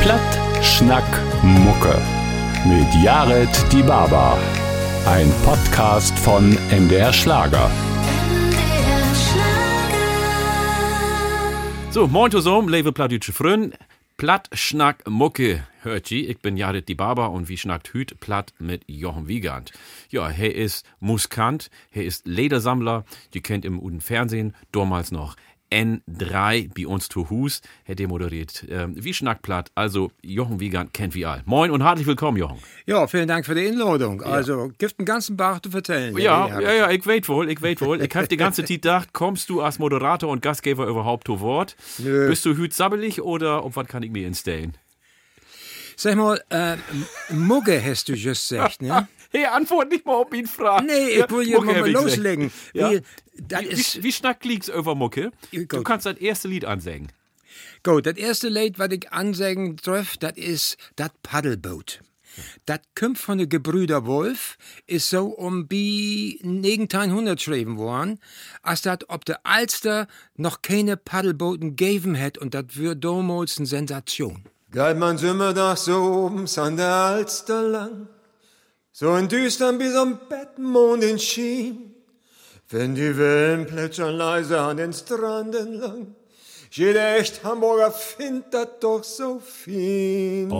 Platt, Schnack, Mucke. Mit Jared Die Baba. Ein Podcast von MDR Schlager. So, moin zusammen, liebe plattdeutsche Freunde. Platt, Schnack, Mucke, hört ihr? Ich bin Jared die Barber und wie schnackt Hüt platt mit Jochen Wiegand. Ja, er ist Muskant, er ist Ledersammler, ihr kennt im Uden Fernsehen, damals noch N3 bei uns zu Hus, hätte er moderiert. Ähm, wie Schnackplatt, also Jochen Wiegand kennt wie all. Moin und herzlich willkommen, Jochen. Ja, vielen Dank für die Einladung. Also, gibt einen ganzen Bach zu vertellen. Ja, ja, ja, ich weiß wohl, ich weiß wohl. Ich hab die ganze Zeit gedacht, kommst du als Moderator und Gastgeber überhaupt zu Wort? Nö. Bist du hüt sabbelig oder auf was kann ich mir instellen? Sag mal, äh, Mugge hast du just gesagt, ne? Hey, antwort nicht mal auf ihn fragen. Nee, ich will hier mal loslegen. Ja. Wie, Wie, wie, wie schnackt liegt's über Mucke? Ja, Du kannst das erste Lied ansingen. gut, das erste Lied, was ich ansagen darf, das ist das Paddelboot. Das kommt von den Gebrüder Wolf, ist so um die 1900 geschrieben worden, als das ob der Alster noch keine Paddelbooten gegeben hätte und das wird damals eine Sensation. Geht man Sommerdag so oben an der Alster lang, so in düstern bis am Bettmond in Schien, wenn die Wellen plätschern leise an den Stranden lang. Jeder echt Hamburger findet das doch so fin.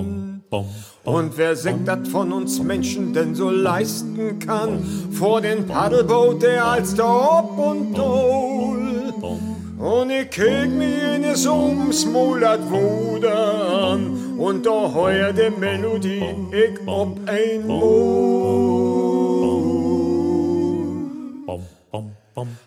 Und wer singt das von uns Menschen denn so leisten kann, vor den Paddelboot der Alster ob und dol. Und ich krieg mir in es ums Maul dat Wuder an und da heuer de Melodie ich ob ein Mond.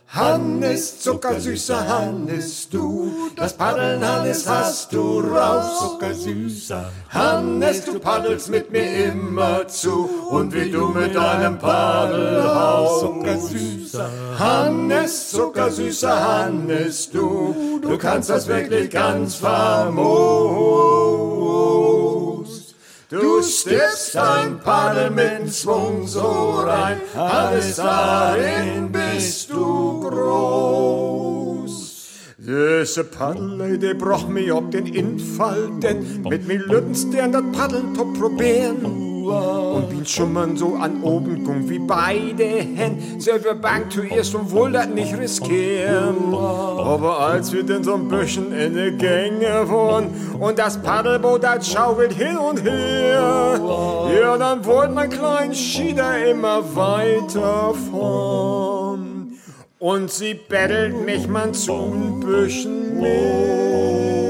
Hannes, zuckersüßer Hannes, du, das Paddeln, Hannes, hast du raus, zuckersüßer. Hannes, du paddelst mit mir immer zu, und wie du mit deinem Paddelhaus, zuckersüßer. Hannes, zuckersüßer Hannes, du, du kannst das wirklich ganz famos. Du stirbst ein Paddel mit Schwung so rein, alles darin bist du groß. Diese Paddel, die broch mir ob den Infall, denn mit mir Lütens deren dat Paddeln top probieren. Und bin schon mal so an oben gung wie beide Hände, selber Bank zuerst und wohl dat nicht riskieren. Aber als wir denn so ein bisschen in die Gänge waren und das Paddelboot das schaukelt hin und her, ja, dann wollte mein kleiner Schieder immer weiter fahren. Und sie bettelt mich man zu ein bisschen mehr.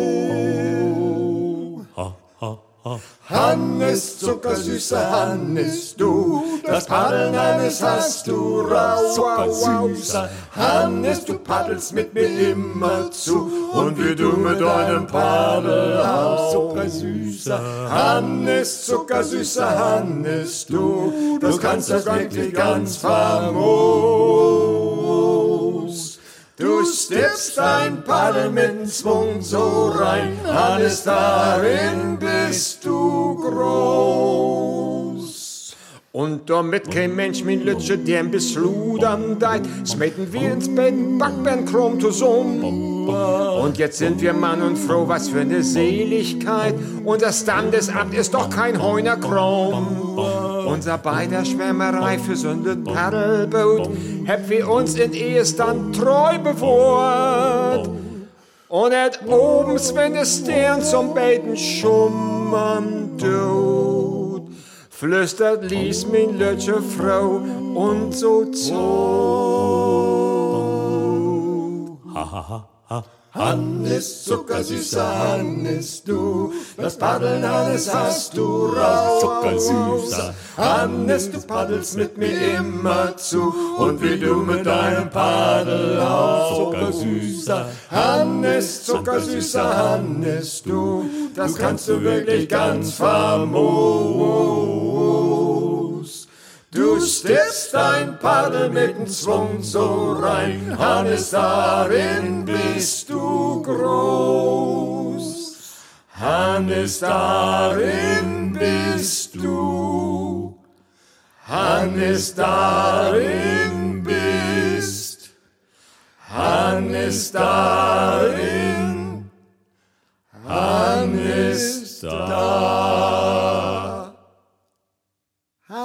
Hannes, zuckersüßer Hannes, du, das Paddeln Hannes hast du raus, zuckersüßer Hannes, du paddelst mit mir immer zu. Und wie du mit deinem Paddel auch, zuckersüßer Hannes, zuckersüßer Hannes, du, du kannst das wirklich ganz famos. Du stirbst ein Paddel mit Schwung so rein, alles darin bist du groß. Und damit kein Mensch min Lütsche, der bis Ludern deit, smeten wir ins Bett, Backbären krumm zusammen. Und jetzt sind wir Mann und Frau, was für eine Seligkeit. Und das Standesamt ist doch kein Heuner krumm. Unser beider Schwärmerei für ein Paddelboot, hab wir uns in Ehes dann treu bewohrt. Und et obens, wenn der Stern zum Beten schummern tut, flüstert ließ min Lötsche Frau und so zu. Hannes, zuckersüßer Hannes, du, das Paddeln, Hannes, hast du raus, zuckersüßer Hannes, du paddelst mit mir immer zu, und wie du mit deinem Paddel auch, zuckersüßer Hannes, zuckersüßer Hannes, du, das kannst du wirklich ganz famos. Du stirbst ein Paddel mit dem Schwung so rein, Hannes, darin bist du groß. Hannes, darin bist du. Hannes, darin bist. Hannes, darin. Hannes. ist da.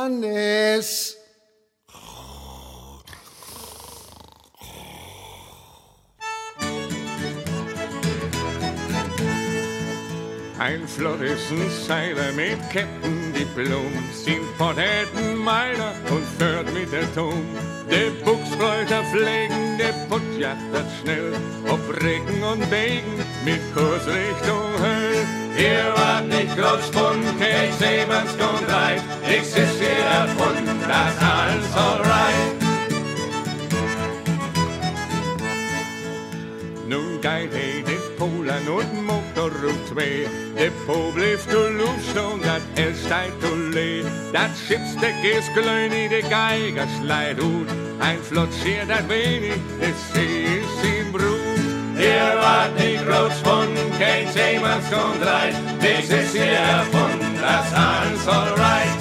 Hannes. Ein Florissen-Seiler mit Kettendiplom, sin Potätenmeiler und fährt mit der Ton. De Buchsreuter pflegen, de Puttjacht schnell, ob Regen und Wegen mit Kursrichtung Höll. Hier war nicht Großbund, kein Seemannskontreit, nix ist hier erfunden, das alles alright. Nun geht he de Polen und Motorruf 2. De Po blieb du Luft und dat er steigt du le. Dat Schiffsdeck ist glöni, de Geiger schleit. Ein Flott schier dat wenig, de See ist in Brut. Hier war die Großbund, kein Seemannskontreit. Nix ist hier erfunden, das alles alright.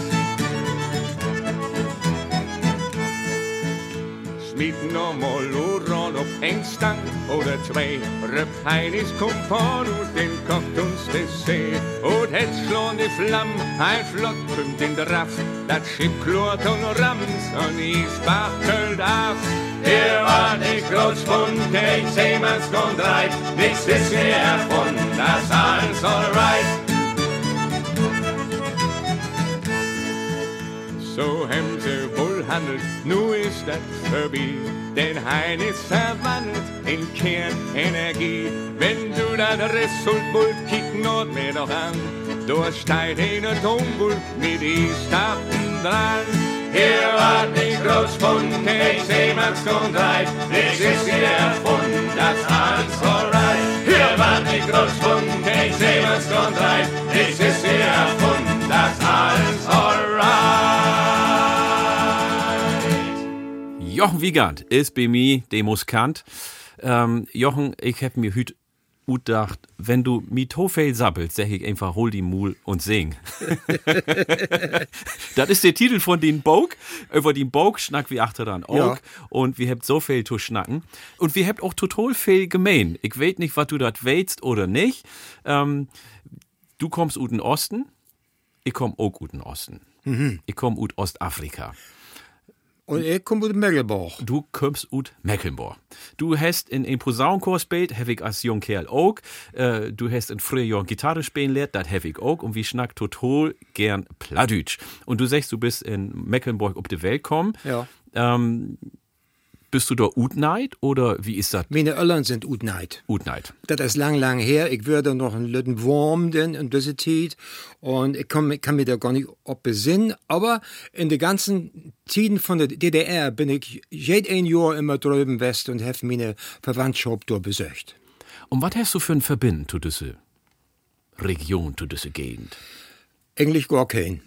Smieten nochmal Uran auf ein Stang oder zwei. Röphein ist Kumpan und den kocht uns der See. Und jetzt schon die Flamm, ein Flott kommt in der Raff. Das Schiff klort und rams und ist bachtelt af. Hier war die Großbund, kein Seemannskontreit. Nichts ist hier erfunden, das alles alright. So haben sie wohl handelt, nu ist das vorbei. Denn Hein ist verwandelt in Kernenergie. Wenn du das Resultbult kick not mehr doch an, du steigt in Atombult mit die Stappen dran. Hier war die Großbund, kein Seemannskontreit, nichts ist hier erfunden, das alles alright. Hier war die Großbund, kein Seemannskontreit, nichts ist hier erfunden, das alles alright. Jochen Wiegand ist bei mir Demuskant. Ähm, Jochen, ich hab mir hüt gedacht, wenn du mit Hofeil sappelst, sag ich einfach, hol die Mul und sing. das ist der Titel von den Bog. Über den Bog schnack wie achter dann auch. Ja. Und wir habt so viel zu schnacken. Und wir habt auch total viel gemein. Ich weiß nicht, was du das weißt oder nicht. Ähm, du kommst ut den Osten. Ich komm auch ut den Osten. Ich komm ut Ostafrika. Und ich komme aus Mecklenburg. Du kommst ut Mecklenburg. Du hast in ein Posaunenchor gespielt, hab ich als jung Kerl auch. Äh, du hast in früher Jahren Gitarre spielen lehrt, das hab ich auch. Und wir schnack total gern Plattdeutsch. Und du sagst, du bist in Mecklenburg auf die Welt gekommen. Ja. Ähm, bist du da Utneid oder wie ist das Meine Eltern sind Utneid. Utneid? Das ist lang, lang her. Ich würde noch ein Lütten Wurm denn in dieser Zeit. Und ich kann, kann mir da gar nicht ob besinnen. Aber in den ganzen Zeiten von der DDR bin ich jed ein Jahr immer drüben West und habe meine Verwandtschaft dort besucht. Und was hast du für ein Verbinden zu diese Region, zu diese Gegend? Eigentlich gar kein.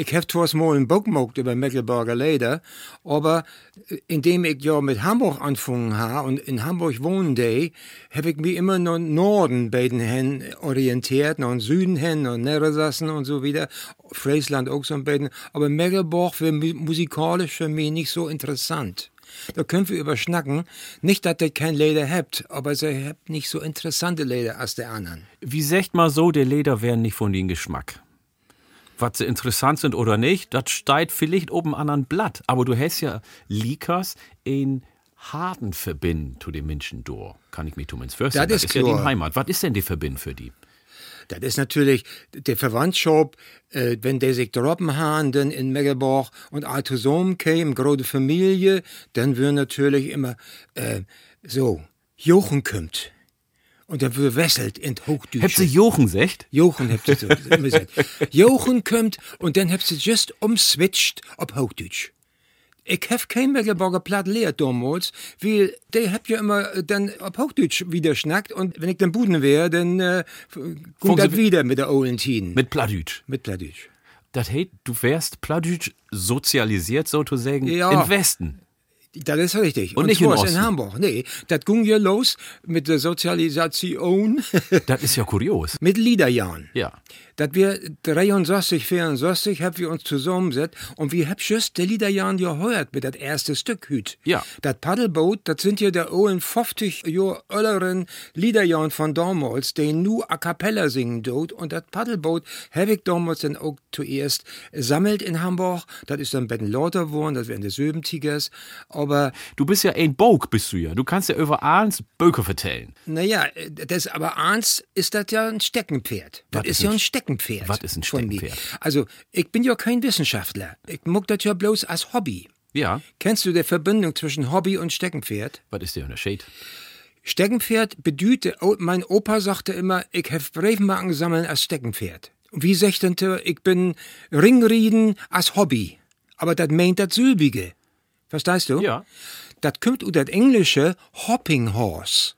Ich habe Buch gemacht über Mecklenburger Leder, aber äh, indem ich ja mit Hamburg angefangen habe und in Hamburg wohnen de, habe ich mich immer nach Norden bei den hin orientiert, nach Süden hin und Niedersachsen und so wieder, Friesland auch so ein bisschen, aber Mecklenburg wäre mu- musikalisch für mich nicht so interessant. Da können wir überschnacken. Nicht, dass ihr kein Leder habt, aber ihr habt nicht so interessante Leder als der anderen. Wie sagt mal so, der Leder wären nicht von den Geschmack. Was sie interessant sind oder nicht, das steigt vielleicht oben an ein Blatt. Aber du hast ja Likas in harten Verbinden zu den Menschen durch. Kann ich mich zumindest vorstellen. Das ist ja die. Heimat. Was ist denn die Verbinden für die? Das ist natürlich der Verwandtschaft, äh, wenn der sich droppen haben, dann in Mecklenburg und all zusammen kämen, große Familie, dann wird natürlich immer äh, so, Jochen kommt. Und dann wird wesselt in Hochdütsche. Habt sie Jochen secht? Jochen habt ihr so immer gesagt. Jochen kommt und dann habt ihr just umswitcht auf Hochdeutsch. Ich hab kein Mecklenburger Platt lehrt damals, weil der habt ja immer äh, dann auf Hochdeutsch wieder schnackt und wenn ich dann Buden wäre, dann äh, kommt das Sie- wieder mit der ollen Tien. Mit Plattdeutsch. mit Plattdeutsch. Das heißt, du wärst Plattdeutsch sozialisiert, sozusagen, Ja. im Westen. Das ist richtig. Und nicht in Osten. in Hamburg. Nee, das ging ja los mit der Sozialisation Das ist ja kurios. mit Liederjahren. Ja. dass wir 63, 64 haben wir uns zusammengesetzt und wir haben just die Liederjahren gehört mit das erste Stück hüt. Ja. Das Paddelboot, das sind ja der ollen 50 Jahre älteren Liederjahren von damals, die nur a cappella singen dort und das Paddelboot habe ich damals dann auch zuerst sammelt in Hamburg. Das ist dann bei den Lauter geworden, das wären die Söbentigers, aber Du bist ja ein Bog, bist du ja. Du kannst ja über Arns Böke vertellen. naja, das aber eins ist das ja ein Steckenpferd. Das ist ist ja ein Steckenpferd. Was ist ein. Steckenpferd? Also, ich bin ja kein Wissenschaftler. Ich muck das ja bloß als Hobby. Ja. Kennst du die Verbindung zwischen Hobby und Steckenpferd? Was ist der Unterschied? Steckenpferd bedühte, oh, mein Opa sagte immer, ich hef Briefmarken sammeln als Steckenpferd. Wie sagt denn der, ich bin Ringrieden als Hobby. Aber das meint das Sülbige. Verstehst du? Ja. Das kommt ut das Englische Hopping Horse.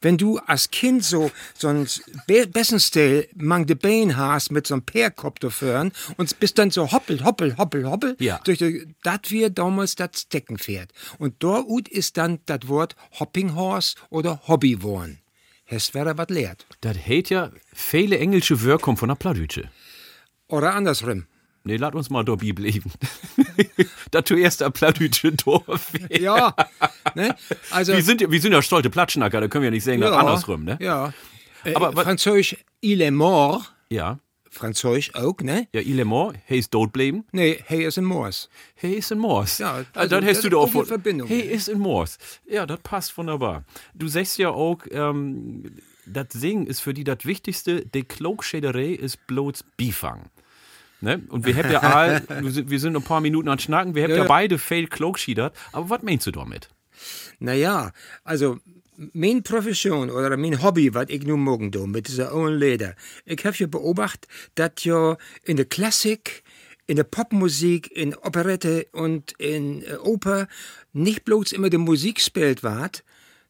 Wenn du als Kind so, so ein Be Bessenstil mang de Bein hast mit so einem Peerkopf dafür und bist dann so hoppel, hoppel, hoppel, hoppel, Ja. durch dat wir damals das Steckenpferd. Und dort ist dann das Wort Hopping Horse oder Hobby worn. Hast wäre was lehrt. Das hält ja viele englische Wörter von der Plattdütsche. Oder andersrum. Nee, lass uns mal dabei bleiben. dass du erst der Plattdütsche Dorf Ja, ne? Also, Wir sind, ja- wir sind ja stolze Platschnacker, da können wir ja nicht sagen, ja, das andersrum, ne? Ja. Äh, Aber Französisch, il est mort. Ja. Französisch auch, ne? Ja, Ilemont, hey ist tot bleiben. Nee, hey ist ein Moors. Hey ist in Moors. Ja, also, also dann das hast du da auch von- Verbindung. Hey ist in Moors. Ja, das passt wunderbar. Du sagst ja auch, ähm, das Singen ist für die das Wichtigste. Die Klogschäderei ist bloß Bifang. Ne? Und wir haben ja all, wir sind- ein paar Minuten an Schnacken, wir haben ja, Ja, ja. beide fail Klogschiedert. Aber was meinst du damit? Naja, also mein Profession oder mein Hobby, was ich nun morgen do mit dieser own Leder, ich habe ja beobachtet, dass ja in der Klassik, in der Popmusik, in Operette und in äh, Oper nicht bloß immer die Musik spielt ward,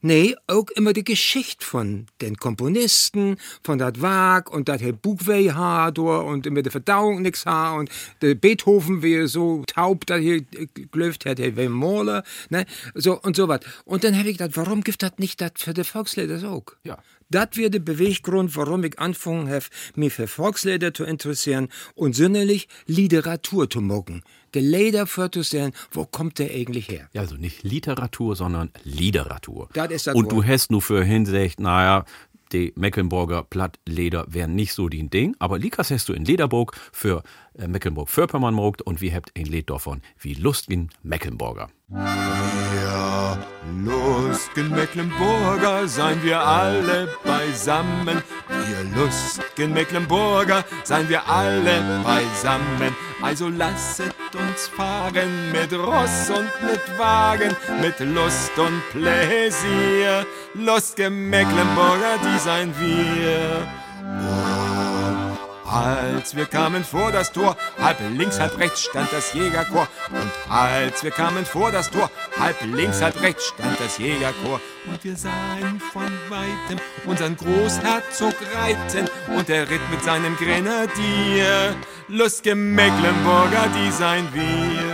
Nee, auch immer die Geschichte von den Komponisten, von dat Werk und dat Herr Bugwei ha door und immer die Verdauung nix ha und der Beethoven wie so taub da hier glöft hat, Herr Mohler, ne, so und so was. Und dann habe ich gedacht, warum gibt das nicht das für die Volkslieder auch? Ja. Das wird der Beweggrund, warum ich angefangen habe, mich für Volkslieder zu interessieren und sinnlich Literatur zu mocken. Der Lieder vorzustellen, wo kommt der eigentlich her? Ja, also nicht Literatur, sondern Liederatur. Das ist das Und du Wort. hast nur für Hinsicht, naja, die Mecklenburger Plattleder wären nicht so die Ding, aber Likas hast du in Lederburg für Mecklenburg-Vorpommern mogt und wir habt ein Lied davon, wie Lustgin Mecklenburger. Ja, lustigen Mecklenburger seien wir alle beisammen. Wir lustigen Mecklenburger seien wir alle beisammen. Also lasset uns fahren mit Ross und mit Wagen, mit Lust und Pläsier. Lustige Mecklenburger, die seien wir. Als wir kamen vor das Tor, halb links, halb rechts stand das Jägerchor. Und als wir kamen vor das Tor, halb links, halb rechts stand das Jägerchor. Und wir sahen von weitem unseren Großherzog reiten. Und er ritt mit seinem Grenadier. Lustige Mecklenburger, die seien wir.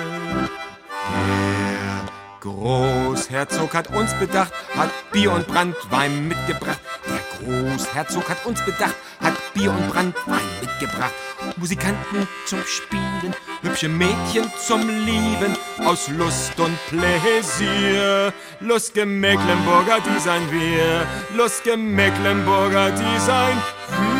Großherzog hat uns bedacht, hat Bier und Brandwein mitgebracht. Der Großherzog hat uns bedacht, hat Bier und Brandwein mitgebracht. Musikanten zum Spielen, hübsche Mädchen zum Lieben, aus Lust und Pläsier. Lustige Mecklenburger, die seien wir. Lustige Mecklenburger, die seien Alle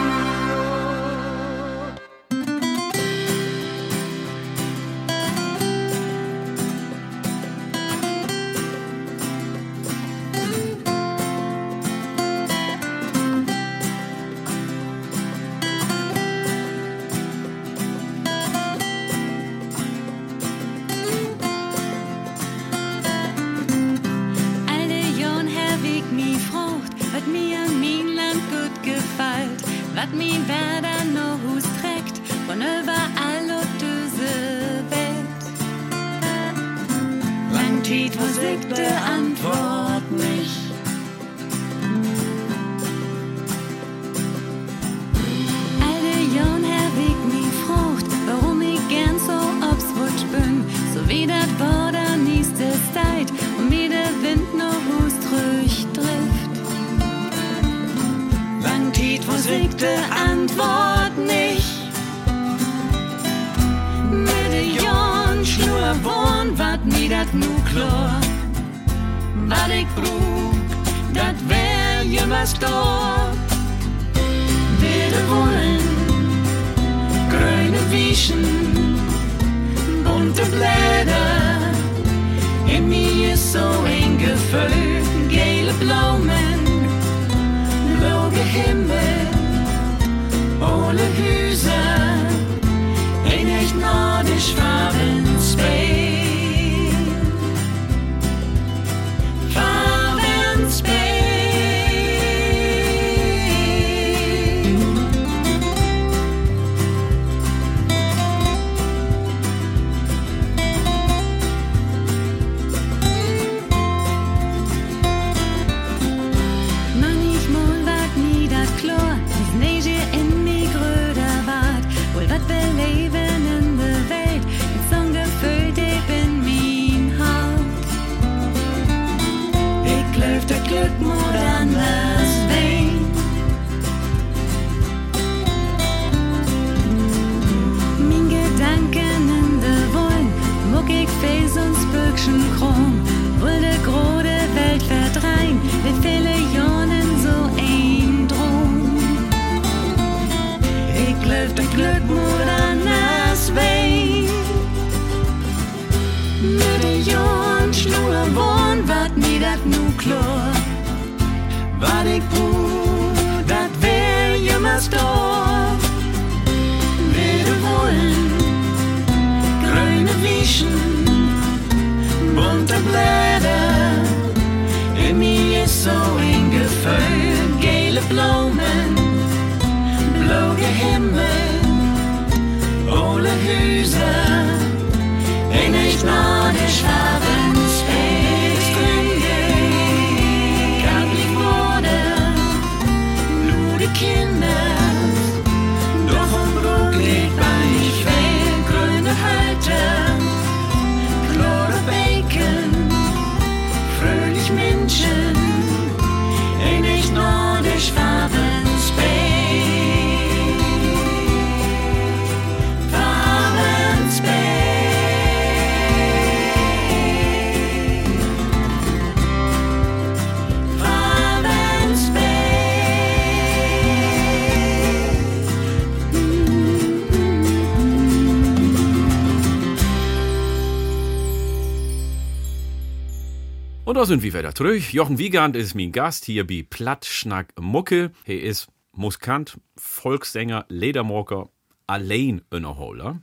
Und da sind wir wieder zurück. Jochen Wiegand ist mein Gast hier bei Plattschnack Mucke. Er ist Muskant, Volkssänger, Ledermocker, allein Innerholer.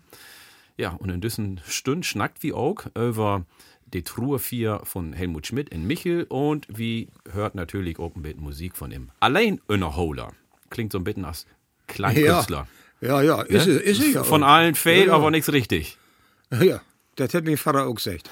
Ja, und in diesen Stunden schnackt wie auch über die Truhe 4 von Helmut Schmidt in Michel und wie hört natürlich auch ein bisschen Musik von ihm. Allein Innerholer. Klingt so ein bisschen als Kleinkünstler. Ja, ja, ist, ne? es, ist es ja. Von allen fehlt Ja, ja. aber nichts richtig. Ja, das hat mein Vater auch gesagt.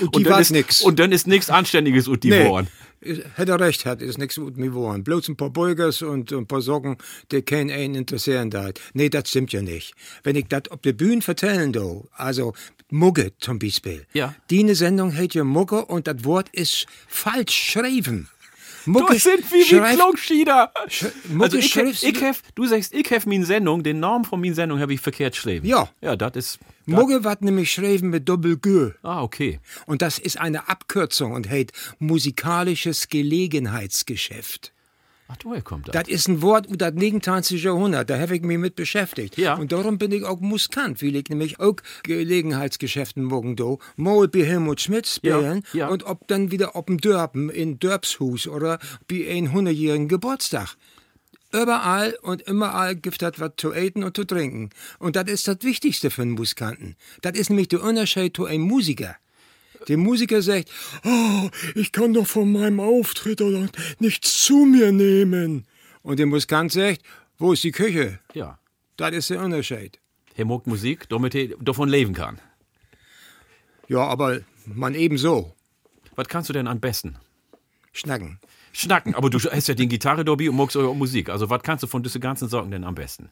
Und Und dann, ist, nix. und dann ist nichts Anständiges und die Nee. Ist- Hätte er recht, hat, ist nichts mit mir geworden. Bloß ein paar Beugers und ein paar Socken, die keinen einen interessieren da. Nee, das stimmt ja nicht. Wenn ich das auf der Bühne vertellen do, also Mugge zum Beispiel. Ja. Die Sendung heißt ja Mugge und das Wort ist falsch geschrieben. Mugge Das sind wie wie Klogschieder. Mucke Also ich, ich hef, du sagst, ich hef min Sendung, den Namen von min Sendung habe ich verkehrt geschrieben. Ja. Ja, das ist. Mugge wird nämlich geschrieben mit Doppel-G. Ah, okay. Und das ist eine Abkürzung und heißt musikalisches Gelegenheitsgeschäft. Ach, woher kommt das? Das ist ein Wort aus dem 29. Jahrhundert, da habe ich mich mit beschäftigt. Ja. Und darum bin ich auch Muskant, weil ich nämlich auch Gelegenheitsgeschäften morgen do, mal bei Helmut Schmidt spielen Ja, ja. und ob dann wieder auf dem Dörpen in Dörpshus oder bei einem 100-jährigen Geburtstag. Überall und überall gibt es was zu eten und zu trinken. Und das ist das Wichtigste für einen Musikanten. Das ist nämlich der Unterschied zu einem Musiker. Der Musiker sagt, oh, ich kann doch von meinem Auftritt oder nichts zu mir nehmen. Und der Musikant sagt, wo ist die Küche? Ja. Das ist der Unterschied. Er mag Musik, damit er davon leben kann. Ja, aber man ebenso. Was kannst du denn am besten? Schnacken. Schnacken, aber du hast ja den Gitarre dabei und magst auch Musik. Also, was kannst du von diesen ganzen Sorgen denn am besten?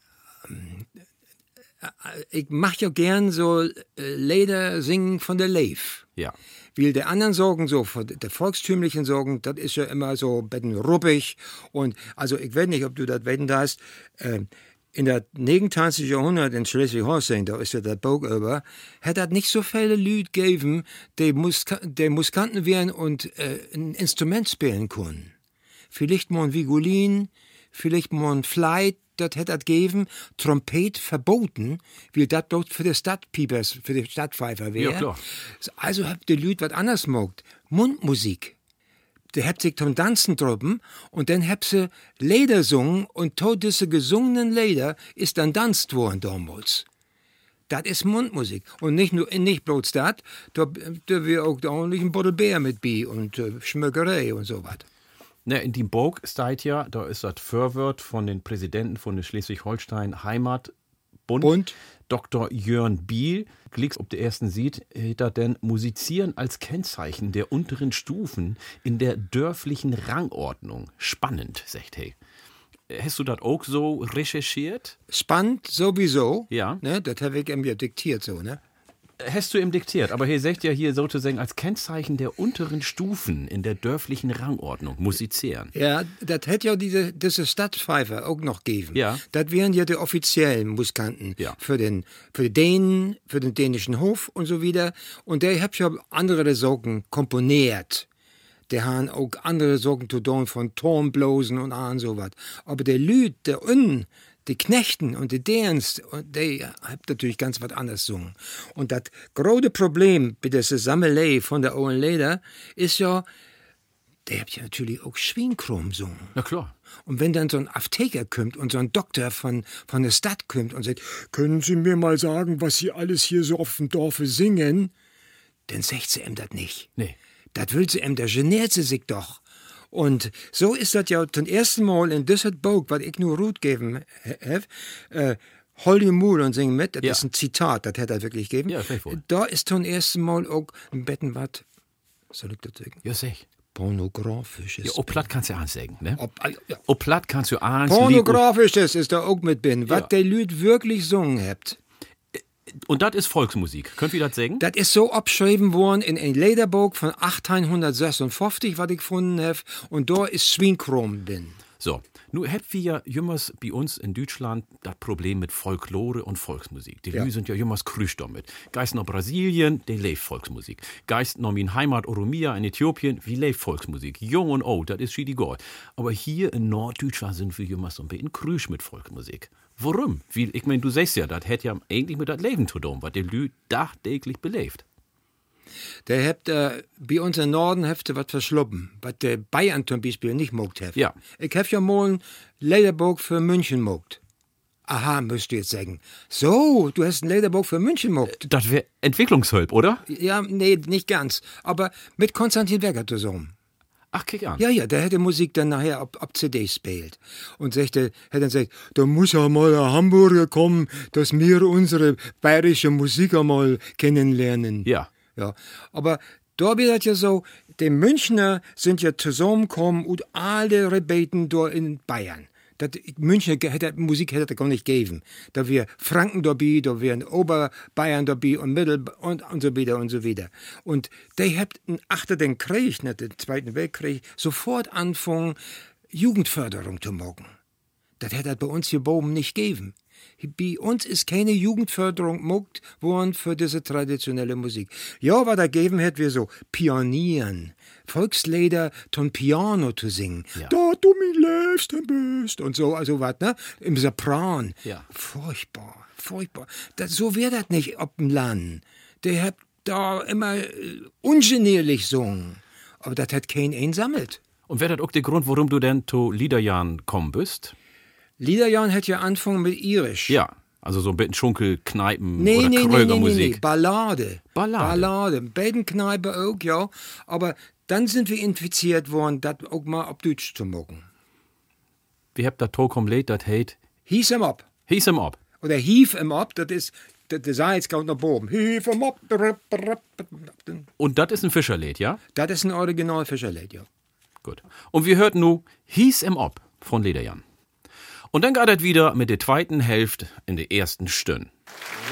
Ich mach ja gern so äh, Lieder singen von der Leif. Ja. Weil der anderen Sorgen, so, der volkstümlichen Sorgen, das ist ja immer so ein bisschen ruppig. Und, also, ich weiß nicht, ob du das wetten darfst, äh, in der 29. Jahrhundert in Schleswig-Holstein, da ist ja der Burg über, hat das nicht so viele Leute gegeben, die, Muska die Musikanten wären und äh, ein Instrument spielen können. Vielleicht mal ein Vigolin, vielleicht mal ein Fleit, das hätte das gegeben, Trompet verboten, weil das dort für die Stadtpiepers, für die Stadtpfeifer wäre. Ja, klar. Also habt die Leute was anderes mogt. Mundmusik. Der habt sich zum Tanzen droppen und dann habt sie Lieder sungen und tot diese gesungenen Lieder ist dann tanzt worden damals. Das ist Mundmusik. Und nicht nur, nicht bloß das, da, da wir auch ordentlich ein Bottle Bär mit bei und äh, Schmöckerei und so was. Ne, in dem Burg steht ja, da ist das Vorwort von den Präsidenten von der Schleswig-Holstein Heimatbund. Bund. Dr. Jörn Biel, klicks ob der ersten sieht, er denn Musizieren als Kennzeichen der unteren Stufen in der dörflichen Rangordnung. Spannend, sagt hey. Hast du das auch so recherchiert? Spannend sowieso. Ja. Ne, das habe ich ja diktiert so, ne? Hast du ihm diktiert, aber hier sagt ja hier sozusagen als Kennzeichen der unteren Stufen in der dörflichen Rangordnung musizieren. Ja, das hätte ja diese, diese Stadtpfeifer auch noch gegeben. Ja. Das wären ja die offiziellen Musikanten Ja. für den für die Dänen, für den dänischen Hof und so wieder. Und der hat ja andere Sorgen komponiert. Der haben auch andere Sorgen zu tun von Turmblosen und an sowas. Aber der Lüd, der Un, die Knechten und die und die hat natürlich ganz was anderes gesungen. Und das große Problem bei dieser Sammelei von der Owen Leder ist ja, der hat ja natürlich auch Schweinkrom gesungen. Na klar. Und wenn dann so ein Apotheker kommt und so ein Doktor von, von der Stadt kommt und sagt, können Sie mir mal sagen, was Sie alles hier so auf dem Dorfe singen? Dann sagt sie ihm das nicht. Nee. Das will sie ihm, da geniert sie sich doch. Und so ist das ja zum ersten Mal in dieser Buch, was ich nur Ruth geben habe, äh, Hol die Mul und sing mit, das Ja. ist ein Zitat, das hätte er wirklich gegeben. Ja. Da ist zum ersten Mal auch ein Betten was, soll ich das sagen? Ja, sag. Pornografisches. Ja, platt kannst du ja ansagen, ne? Ob, ah, ja. Platt kannst du ans Pornografisches ist da auch mit bin, was Ja. der Lüd wirklich sungen habt. Und das ist Volksmusik. Könnt ihr das sagen? Das ist so abgeschrieben worden in ein Lederbuch von 1856, was ich gefunden habe, und da ist Schweinkrom drin. So, nun habt wir ja jümmers bei uns in Deutschland das Problem mit Folklore und Volksmusik. Die Ja. Lü sind ja jümmers krüsch damit. Geist nach Brasilien, die lebt Volksmusik. Geist noch in Heimat Oromia in Äthiopien, wie lebt Volksmusik. Jung und alt, das ist Gott. Aber hier in Norddeutschland sind wir jümmers so ein bisschen krüsch mit Volksmusik. Warum? Wie, ich meine, du sagst ja, das hätte ja eigentlich mit das Leben zu tun, was die Lü dagtäglich belebt. Der habt äh, bei uns im Norden was verschluppen, was der Bayern zum Beispiel nicht mogt hat. Ja. Ich hab ja mal ein Lederbuch für München mogt. Aha, müsst ihr jetzt sagen. So, du hast ein Lederbuch für München mogt. Das wäre Entwicklungshilfe, oder? Ja, nee, nicht ganz. Aber mit Konstantin Wecker zusammen. Ach, kick an. Ja, ja, der hätte Musik dann nachher ab, ab CD spielt. Und sagte, hätte dann gesagt, da muss ja mal ein Hamburger kommen, dass wir unsere bayerische Musik einmal kennenlernen. Ja. Ja, aber da wird das ja so, die Münchner sind ja zusammengekommen und alle Rebeten da in Bayern. München hätte, Musik hätte gar nicht gegeben. Da wir Franken dabei, da wären Oberbayern dabei und Mittel und, und so wieder und so wieder. Und die habt achter den Krieg, nicht den Zweiten Weltkrieg, sofort anfangen, Jugendförderung zu machen. Das hätte bei uns hier oben nicht gegeben. Bei uns ist keine Jugendförderung muckt worden für diese traditionelle Musik. Ja, was da geben hätte wir so Pionieren, Volkslieder ton Piano zu singen. Ja. Da du mich lebst und bist und so, also was, ne? Im Sopran. Ja. Furchtbar, furchtbar. Das, so wird das nicht ob dem Land. Der hat da immer äh, ungenierlich sungen. Aber das hat kein einsammelt. Und wäre das auch der Grund, warum du denn zu Liederjahren kommen bist? Liederjahren hat ja angefangen mit Irisch. Ja, also so ein bisschen Schunkelkneipen Nee, oder nee, nee, nee, nee, nee. Krögermusik. Ballade. Ballade. Ballade. Bedenkneipe auch, ja. Aber dann sind wir infiziert worden, das auch mal auf Deutsch zu machen. Wie habt ihr Tokom Lied, das heißt, Hieß em ab. hieß ihm ab. Oder hief em ab, das ist, der, Salz kommt nach oben. Hief em ab. Und das ist ein Fischerlied, ja? Das ist ein Original Fischerlied, ja. Gut. Und wir hörten nu Hieß im Ob von Lederjan. Und dann geht es wieder mit der zweiten Hälfte in der ersten Stunde.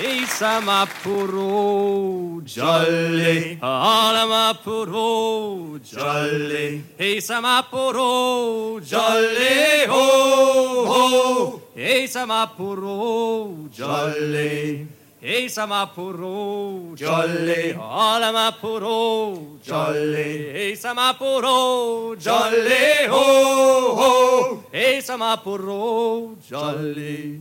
Isamapuro jolly, Alamapuro jolly, Isamapuro jolly ho ho, Isamapuro jolly. Isamapuro jolly, Alamapuro jolly, Isamapuro jolly ho ho, Isamapuro jolly.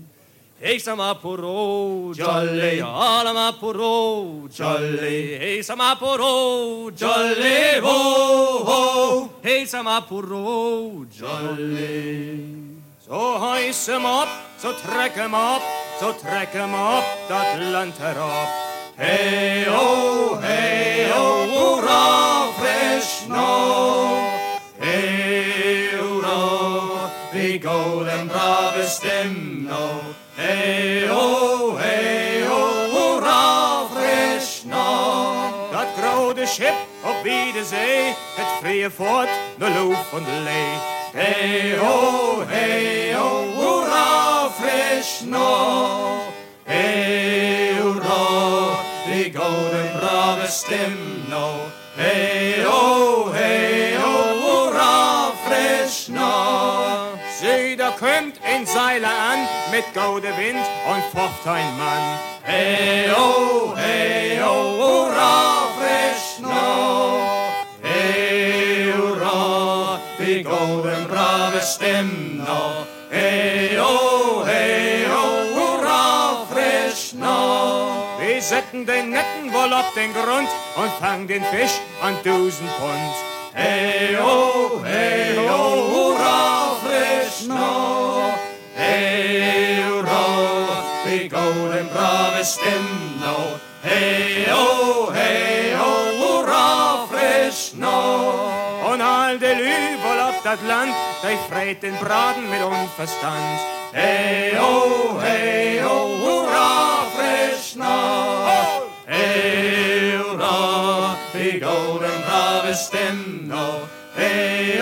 Isamapuro jolly, Alamapuro jolly, Isamapuro jolly. ho ho, Isamapuro jolly. So heiß em op, so treck em op, so treck em op, dat land herop. Hey oh, hey oh, hurra, frisch no. Hey hurra, wie golden brave stem no. Hey oh, hey oh, hurra, frisch no. Dat grote schip op wie de zee, het vrije voort, de loof van de lee. Hey ho, hey ho, hoera, frisch no. Hey hoera, die gouden brave stem no. Hey ho, hey frisch no. Zie, da kommt ein Seiler an mit gouden Wind und focht ein Mann. Hey ho, hey ho, hoera, frisch no. Hey hoera, die golden brave stem setzen den Netten wohl auf den Grund und fangen den Fisch an tausend Pfund. Hey oh, hey oh, hurra, frisch no. Hey hurra, die golden brave stem no. Hey oh, hey oh, hurra, frisch no. Und all de Lübel auf dat Land, die freit den Braten mit Unverstand. Hey oh, hey oh, hurra, frisch no. Hey hurra, die golden brave stem no. Hey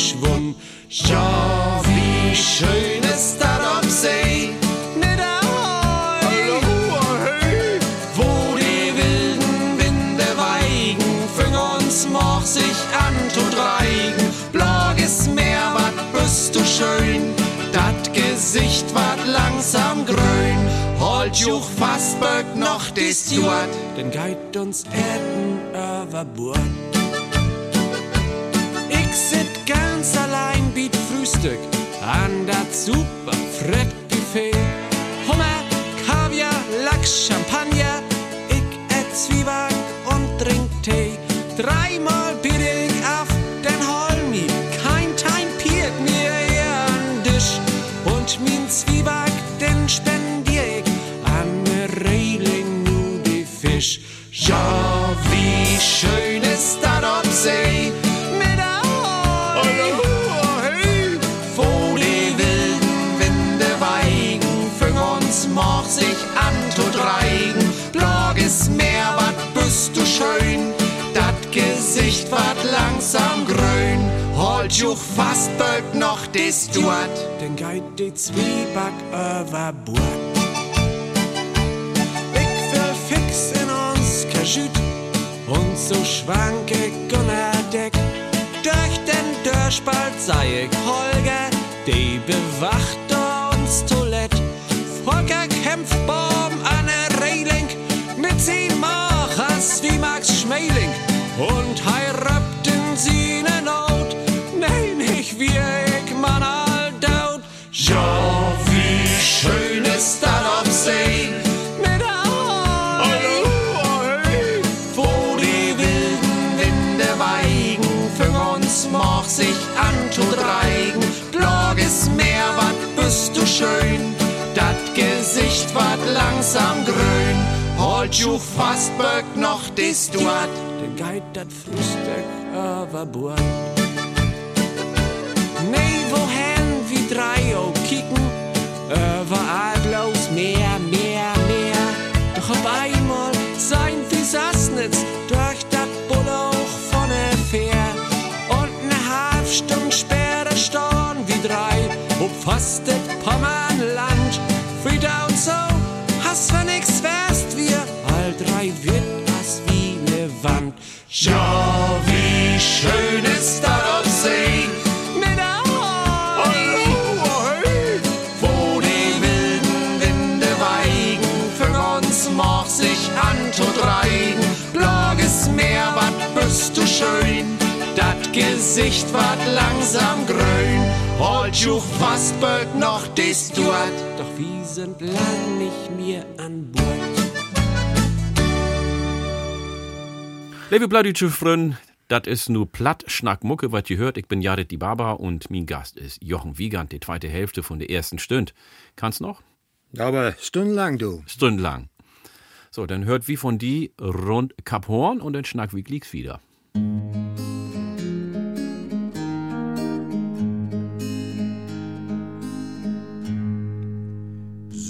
Verschwunden. Ja, wie schön ist das auf See. Ahoi, wo die wilden Winde weigen, fing uns moch sich an zu reigen. Blages Meer, wat bist du schön, dat Gesicht wat langsam grün. Holt juch fast böck noch des Juat, denn geit uns Erden über Bord. Ich sit ganz allein biet Frühstück an dat super Frettbuffet. Hummer, Kaviar, Lachs, Champagner, ich ät Zwieback und trink Tee. Dreimal biet ich auf den Holmi, kein Time piert mir eher an Tisch. Und min Zwieback, den spendier ich an ne Reling nu die Fisch. Ja, wie schön Holt juch fast bald noch des Stuart, denn geit die Zwieback über. Ich will fix in uns Kajüt und so schwank ich unter Deck. Durch den Dörrspalt sei ich Holger, die bewacht uns Toilett. Volker kämpft Baum an der Reling mit sie Machers wie Max Schmeling und heiraten wie ich, man all daut. Ja, wie ist das auf See. Mit Hallo, wo die wilden Winde weigen, für uns mach sich an zu reigen. Blages Meer, wat bist du schön, dat Gesicht wat langsam grün. Holt ju fast böck noch des Duat, der Geid dat Frühstück überbord. Nee, wohin wie drei auch kicken, überall bloß mehr, mehr, mehr. Doch auf einmal sein wie Sassnitz durch dat Bullauch von der Fähr. Und ne halb Stunde später storn wie drei, ob fast das Pommernland. Wieder und so, hast wenn nix wärst wir, all drei wird as wie ne Wand. Ja, wie schön Gesicht wat langsam grün. Holt ju fast bald noch des dort, doch wir sind lang nicht mehr an Bord. Liebe Plattdeutsche Freunde, das ist nur platt Schnackmucke, was ihr hört. Ich bin Jared die Baba und mein Gast ist Jochen Wiegand, die zweite Hälfte von der ersten Stunde. Kannst noch? Aber stundenlang, du. Stundenlang. So, dann hört wie von die rund Kap Horn und dann Schnack wie liegt's wieder.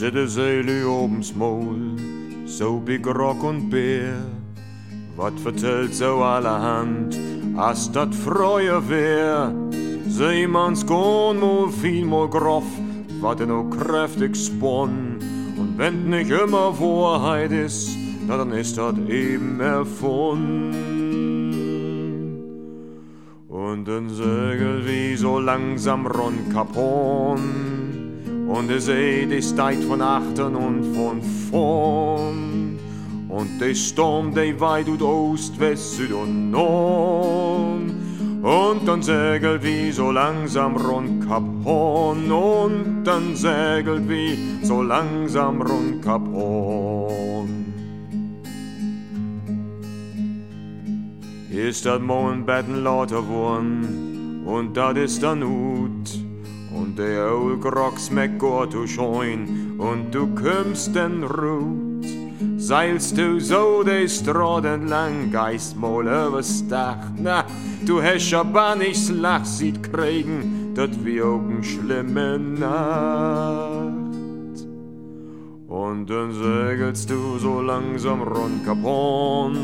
Sitte Seele obens Maul, so big Rock und Bär. Wat vertellt so allerhand, as dat Freuer wär. Seemanns Gorn mal viel mal groff, wat er no kräftig spon. Und wenn nicht immer Wahrheit ist, na dann ist dat eben erfunden. Und dann segelt wie so langsam rund Kapon. Und der See, die steigt von achtern und von vorn. Und der Sturm, der weit ut Ost, West, Süd und Nord. Und dann segelt wie so langsam rund Kap Horn. Und dann segelt wie so langsam rund Kap Horn. Ist dat Mondbetten lauter worden. Und dat ist dann ut. Der Old schmeckt gut zu scheun. Und du kümmst den Rut. Seilst du so de Straat entlang, geist mal übers Dach. Na, du aber nichts Lach sieht kriegen, dat wie auch n schlimme Nacht. Und dann segelst du so langsam rund Kapon.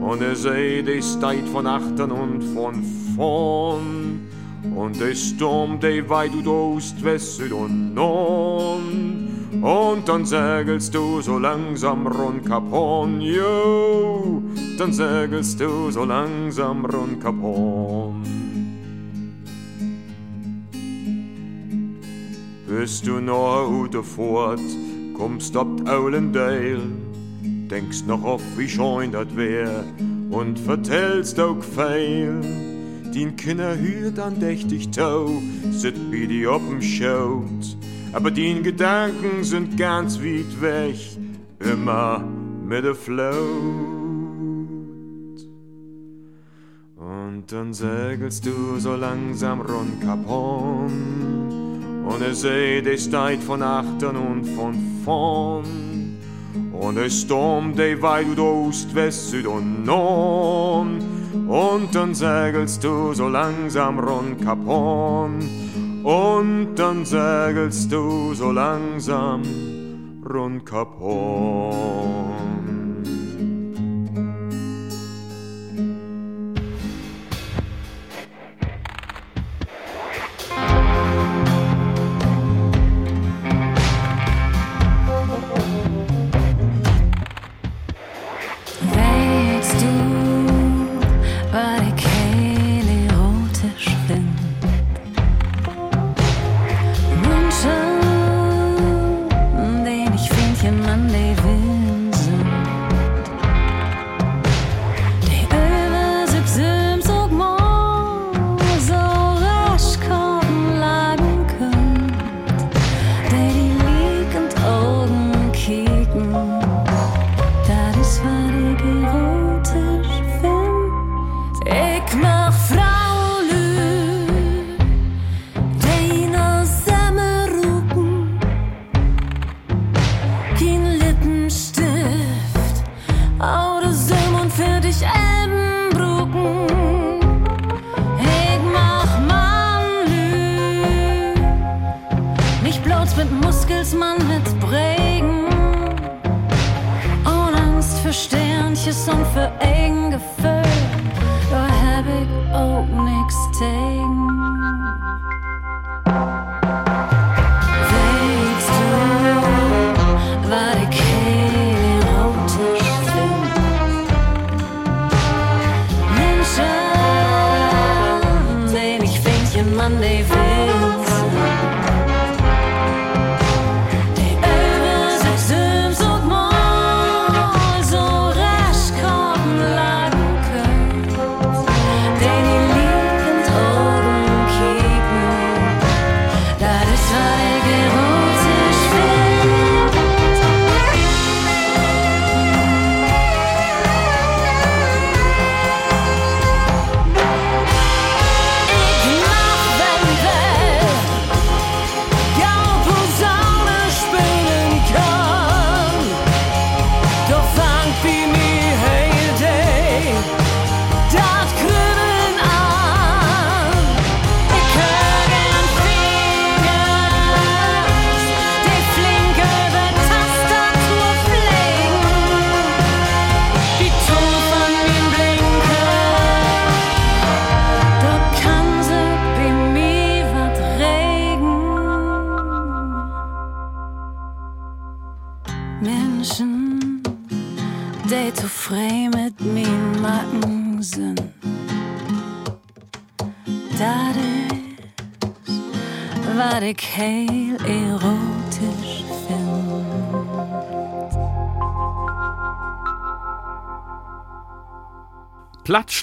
Und der See, der steigt von achtern und von vorn. Und der Sturm, der weit ut Ost, West, Süd und Nord. Und dann segelst du so langsam rund Kap Horn, jo. Dann segelst du so langsam rund Kap Horn. Bist du noch ute fort, kommst ob Aulendale, denkst noch auf wie scheun dat wär und vertellst auch feil. Din Kinder hürt andächtig tau, sit wie die op'm schaut, aber din Gedanken sind ganz weit weg, immer mit der Float. Und dann segelst du so langsam rund Kap Horn, und der See, der steigt von achtern und von vorn. Und der Sturm, der weit ut Ost, West, Süd und Nord. Und dann segelst du so langsam rund Kap Horn. Und dann segelst du so langsam rund Kap Horn.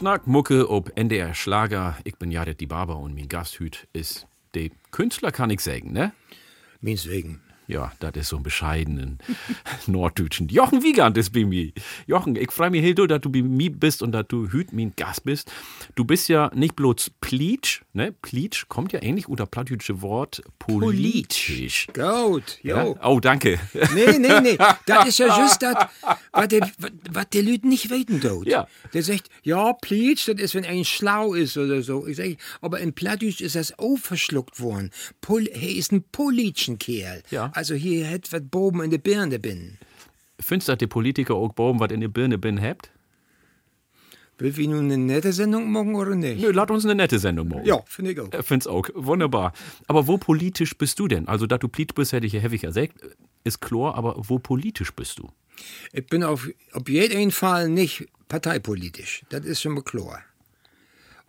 Plattschnack Mucke ob NDR Schlager. Ich bin Jared die Barber und mein Gasthüt ist der Künstler, kann ich sagen, ne? Meins wegen. Ja, das ist so ein bescheidenen Norddeutschen. Jochen Wiegand ist bei mir. Jochen, ich freue mich heel doll, dass du bei mir bist und dass du hüt mein Gast bist. Du bist ja nicht bloß Pleatsch, ne? Pleatsch kommt ja ähnlich unter plattdeutsche Wort politisch. Gut, jo. Ja? Oh, danke. Nee, nee, nee. Das ist ja just das, was die, was die Leute nicht weten tut. Ja. Der sagt, ja, Pleatsch, das ist, wenn ein schlau ist oder so. Ich sag, aber in Plattdeutsch ist das auch verschluckt worden. Pol er ist ein politischen Kerl. Ja. Also hier hätt was Boben in der Birne bin. Findest du, dass die Politiker auch bauen, was in der Birne bin habt? Will wir nun eine nette Sendung machen oder nicht? Nö, lad uns eine nette Sendung machen. Ja, finde ich auch. Äh, Find's auch. Wunderbar. Aber wo politisch bist du denn? Also, dass du politisch bist, hätte ich ja häufig gesagt. Ist klar, aber wo politisch bist du? Ich bin auf, auf jeden Fall nicht parteipolitisch. Das ist schon mal klar.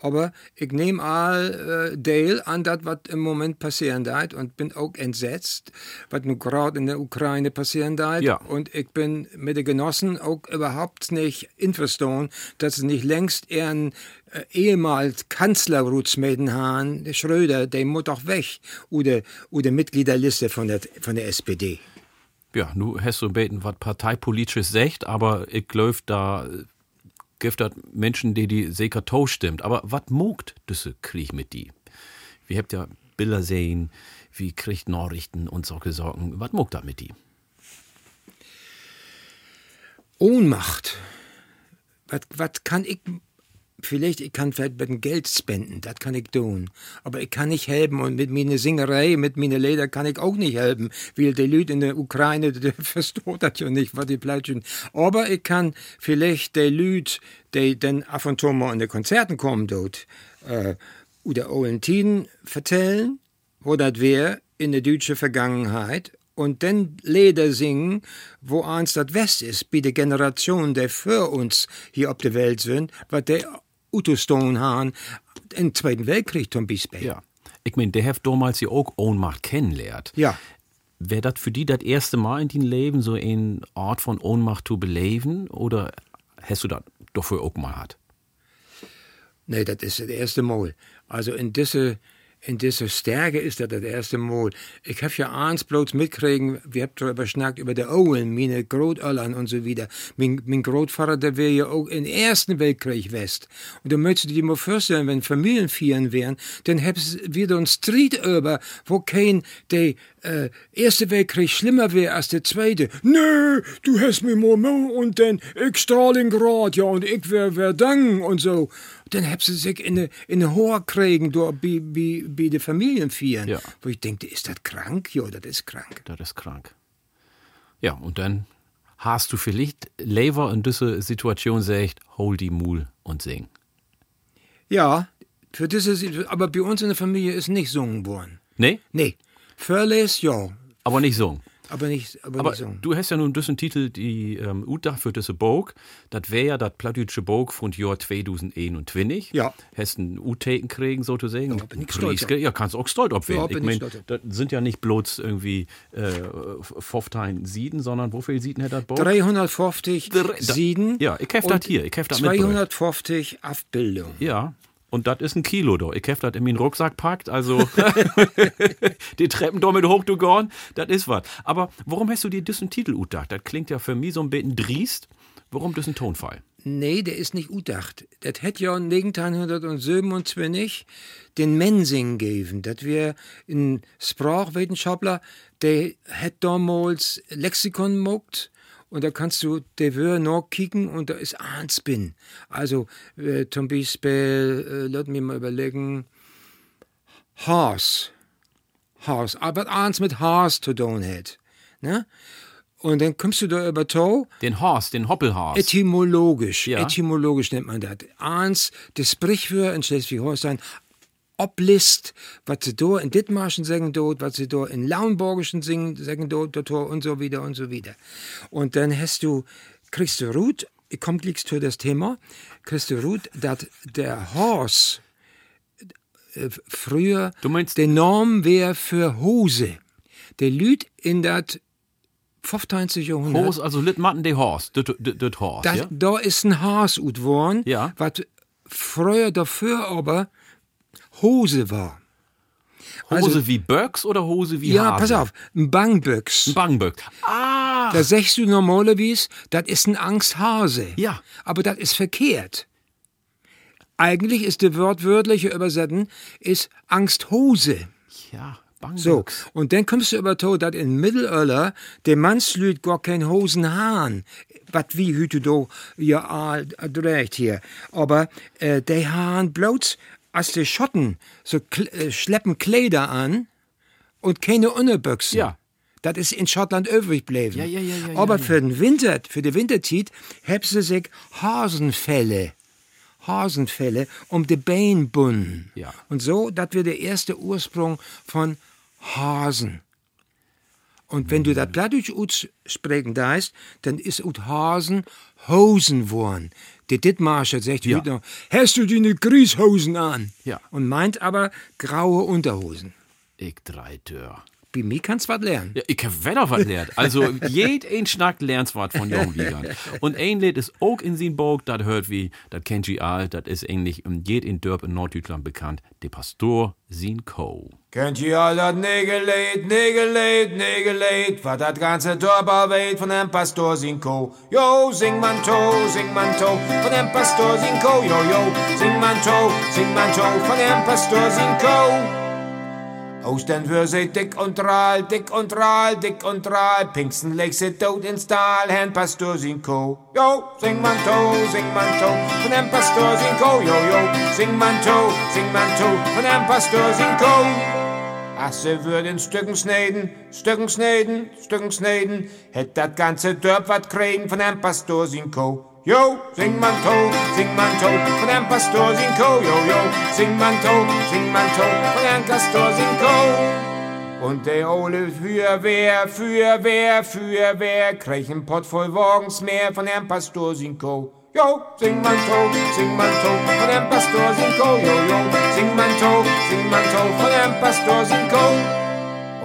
Aber ich nehme all äh, Teil an das, was im Moment passieren wird und bin auch entsetzt, was nun gerade in der Ukraine passieren wird. Ja. Und ich bin mit den Genossen auch überhaupt nicht einverstanden, dass es nicht längst ihren äh, ehemals Kanzler Rutsmeden haben, der Schröder, der muss doch weg, oder, oder Mitgliederliste von der, von der SPD. Ja, nu hast du beten, was parteipolitisches sagt, aber ich glaube, da gibt das Menschen, die die sicher to stimmt. Aber was mogt diese Krieg mit die? Wir habt ja Bilder sehen, wie kriegt Nachrichten und solche Sorgen. Was mogt das mit die? Ohnmacht. Was kann ich, vielleicht, ich kann vielleicht mit dem Geld spenden, das kann ich tun. Aber ich kann nicht helfen und mit meiner Singerei, mit meiner Leder kann ich auch nicht helfen, weil die Leute in der Ukraine, die versteht das ja nicht, was die platschen. Aber ich kann vielleicht die Leute, die dann ab und zu mal in die Konzerten kommen dort, äh, oder auch in Tiden vertellen, wo das wäre in der deutschen Vergangenheit und dann Lieder singen, wo eins das West ist, bei der Generation, der für uns hier auf der Welt sind, was der Utostone haben im Zweiten Weltkrieg zum Beispiel. Ja. Ich meine, der hat damals ja auch Ohnmacht kennenlernt. Ja. Wäre das für die das erste Mal in deinem Leben so eine Art von Ohnmacht zu beleben? Oder hast du das doch für auch mal gehabt? Nee, das ist das erste Mal. Also in diese, in diese Stärke ist das das erste Mal. Ich habe ja eins bloß mitkriegen, wir haben darüber schnackt, über der Owen, meine Großeltern und so wieder. Mein, mein Großvater, der wäre ja auch im Ersten Weltkrieg West. Und da möchtest du dir mal vorstellen, wenn Familienfeiern wären, dann hättest du wieder einen Street über, wo kein, der äh, Erste Weltkrieg schlimmer wäre als der Zweite. Nö, du hast mir mal und dann ich Stalingrad, ja, und ich wär Verdun und so. Dann haben sie sich in eine, in eine Hoher kriegen, wie, wie, wie die Familien vieren. Ja. Wo ich denke, ist das krank? Ja, das ist krank. Das ist krank. Ja, und dann hast du vielleicht Lever in dieser Situation sagt, hol die Mul und sing. Ja, für diese, aber bei uns in der Familie ist nicht sungen worden. Nee, Nee. Förles, ja, aber nicht singen. Aber nicht, aber, Aber nicht sungen. du hast ja nun diesen Titel, die ähm, Utdach für diese Bog. Das wäre ja das plattdeutsche Bog von Jahr 2021. Ja. Hast einen U-Taken kriegen, sozusagen. Ja, bin ich stolz Ja, kannst auch stolz bin ich ich mein, stolz auf. das sind ja nicht bloß irgendwie äh, 15 Sieden, sondern wie viele Sieden hat das Bog? 350 Drei- da- Sieden. Ja, ich hab das hier, ich das mitgebracht. 250 Abbildungen. Ja. Und das ist ein Kilo da. Ich hab das in meinen Rucksack packt, also die Treppen da mit hoch du gorn, das ist was. Aber warum hast du dir diesen Titel utdacht? Das klingt ja für mich so ein bisschen driest. Warum diesen Tonfall? Nee, der ist nicht udacht. Das hätte ja 1927 den Mensing gegeben. Das wir ein Sprachwissenschaftler, der hat damals Lexikon mogt. Und da kannst du der Wör noch kicken und da ist eins bin. Also äh, zum Beispiel, äh, lass mich mal überlegen, Haas. Haas. Aber eins mit Haas zu tun hat. Ne? Und dann kommst du da über Tau. Den Horst, den Hoppelhorst. Etymologisch, Ja. etymologisch nennt man das. Eins, das Sprichwort in Schleswig-Holstein, oblist, was sie da in Dithmarschen sagen dort, was sie da in Lauenburgischen singen, sagen dort, dort und so wieder und so wieder. Und dann hast du, kriegst du Ruth, ich komm gleich zu das Thema, kriegst du Ruth, dass der Horst äh, früher Du meinst- der Norm wäre für Hose. Der Lüd in das 15. Jahrhundert. Horst, also Litmatten de Horst, das das Horst, Da, ja? da ist ein Haas ut worden, Ja. was früher dafür aber Hose war. Hose also- wie Böcks oder Hose wie Ja, Hase? pass auf, ein Bangbüchs. Ein Bangböck. Ah, Da sagst du normalerweise, das ist ein Angsthase. Ja. Aber das ist verkehrt. Eigentlich ist die wortwörtliche Übersetzung ist Angsthose. ja, So, Bangböcks. und dann kommst du über to, dass in Mittelalter der Mannslüd gar kein Hosen haben, wat wie hüte do ja all dreht hier. Aber äh, die haben bloß als die Schotten so äh, schleppen Kleider an und keine Unterbüchsen. Ja. Das ist in Schottland übrig geblieben. Ja, ja, ja, Aber für den Winter, für die Winterzeit, haben sie sich Hasenfelle Hasenfelle um die Beine bunden. Und so, das wird der erste Ursprung von Hasen. Und wenn du das Plattdeutsch aussprechen darfst, dann ist ut Hasen Hosen worden. Der Dittmarscher sagt Ja. wieder, hast du deine Grießhosen an? Ja. Und meint aber graue Unterhosen. Ich drei Tür. Bei mir kannst was lernen. Ja, ich hab wieder was lernt. Also, jed ein Schnack lernt was von Wiegand. Und ein Lied ist auch in sin Bog, das hört wie, das kennt ihr all, das ist eigentlich in jed in Dörp in Norddeutschland bekannt, der Pastor sin Co. Kennt ihr all dat Nägeleid, Nägeleid, Nägeleid, was dat ganze Dorf weht von dem Pastor Sinko. Jo, sing man to, sing man to, von dem Pastor Sinko, jo, jo, sing man to, sing man to, von dem Pastor Sinko. Aus den Würse dick und rahl, dick und rahl, dick und rahl, Pinksten legt tot ins Tal, Herrn Pastor Sinko. Jo, sing man to, sing man to, von dem Pastor Sinko, jo, jo, sing man to, sing man to, von dem Pastor Sinko. Ach, sie würden Stücken schneiden, Stücken schneiden, Stücken schneiden, hätt dat ganze Dörp wat kriegen von dem Pastor Sinko. Jo, sing man to, sing man to, von dem Pastor Sinko, jo, jo, sing man to, sing man to, von dem Pastor Sinko. Und der ole Feuerwehr, Feuerwehr, Feuerwehr, krieg ein Pott voll Wagens mehr von dem Pastor Sinko. Jo, sing man to, sing man to, von dem Pastor Sinko, jo, jo, sing man to, sing man to, von dem Pastor Sinko.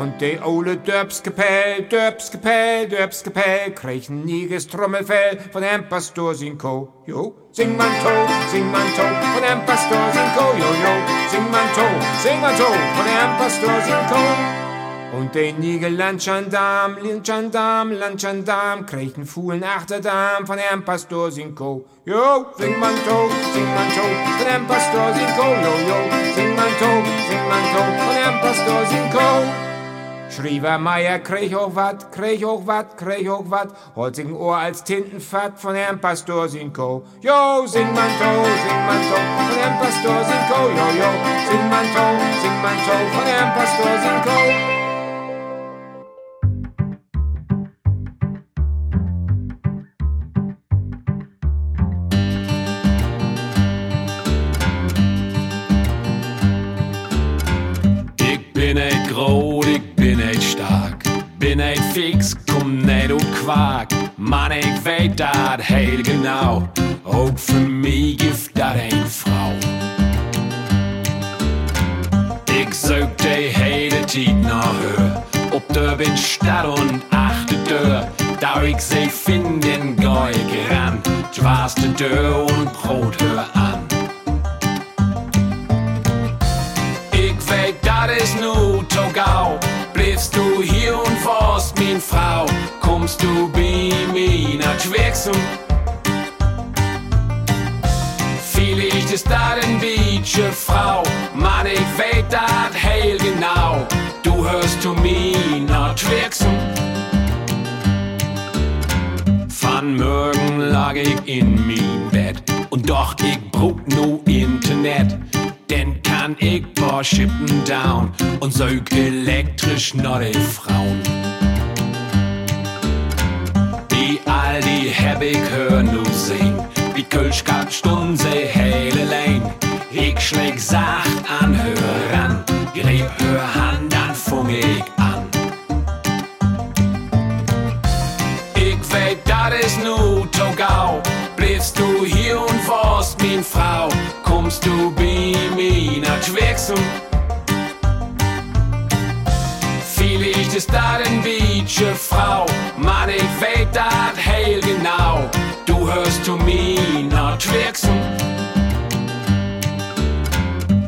Und der ole Dörbskapell, Dörbskapell, krieg ein niges Trommelfell von dem Pastor Sinko. Jo, sing man to, sing man to, von dem Pastor Sinko, jo, jo, sing man to, sing man to, von dem Pastor Sinko. Und den Nigel Landschandam, Landschandam, Landschandam, einen Fuhlen Achterdam von dem Pastor Sinko. Jo, sing man to, sing man to, von dem Pastor Sinko, jo, jo, sing man to, sing man to, von dem Pastor Sinko. Schrievermeier krieg auch wat, krieg auch wat, krieg auch wat, holzigen Ohr als Tintenfahrt von Herrn Pastor Sinko. Jo, sing man to, sing man to, von Herrn Pastor Sinko, jo, jo, sing man to, sing man to, von Herrn Pastor Sinko. Kwaak. Man, ik weet dat heel genau. Ook voor mij gift dat een vrouw. Ik zoek de hele tijd naar haar. Op de Windstad und Achterdeur. Da ik ze vinden, ga ik ran. Dwars de deur brot haar Schwexum? Vielleicht ist dat ein Beatsche Frau. Mann, ich weet dat heel genau. Du hörst zu mir nach Schwexum. Van morgen lag ich in mein Bett und doch ich brauch nu Internet. Denn kann ich paar Schippen down und sög elektrisch nach die Frauen. Die heb ich hör nu sehen, wie Kölsch gab Stunden se hele Lane. Ich schläg sacht an hör ran, greb hör Hand, dann fung ich an. Ich weet, dat is nu to gau. Bleibst du hier und warst min Frau? Kommst du bei mir nach Schwexum? Vielleicht ist dat ein Beatsche Frau. Mann, ich weet dat heel genau. Du hörst zu mir nach Schwexum.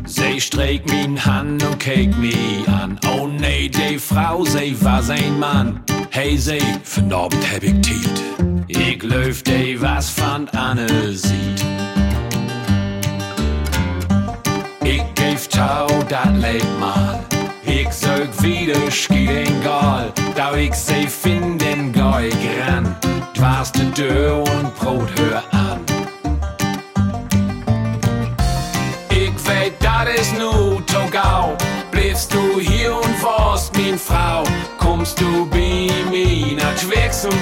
Sie streek min Hand und keek mi an. Oh nee, die Frau, sie war sein Mann. Hey, sie, vanavond heb ik tijd. Ik löf die was van Anne sieht. Ik geef touw, dat leed mal. Zoek wieder schieden gal. Da ik sie finden, ga ik ran. Dwars de deur und brot hör an. Ich weet, dat is nu to gau. Bleibst du hier und warst min Frau? Kommst du mir nach Schwexum?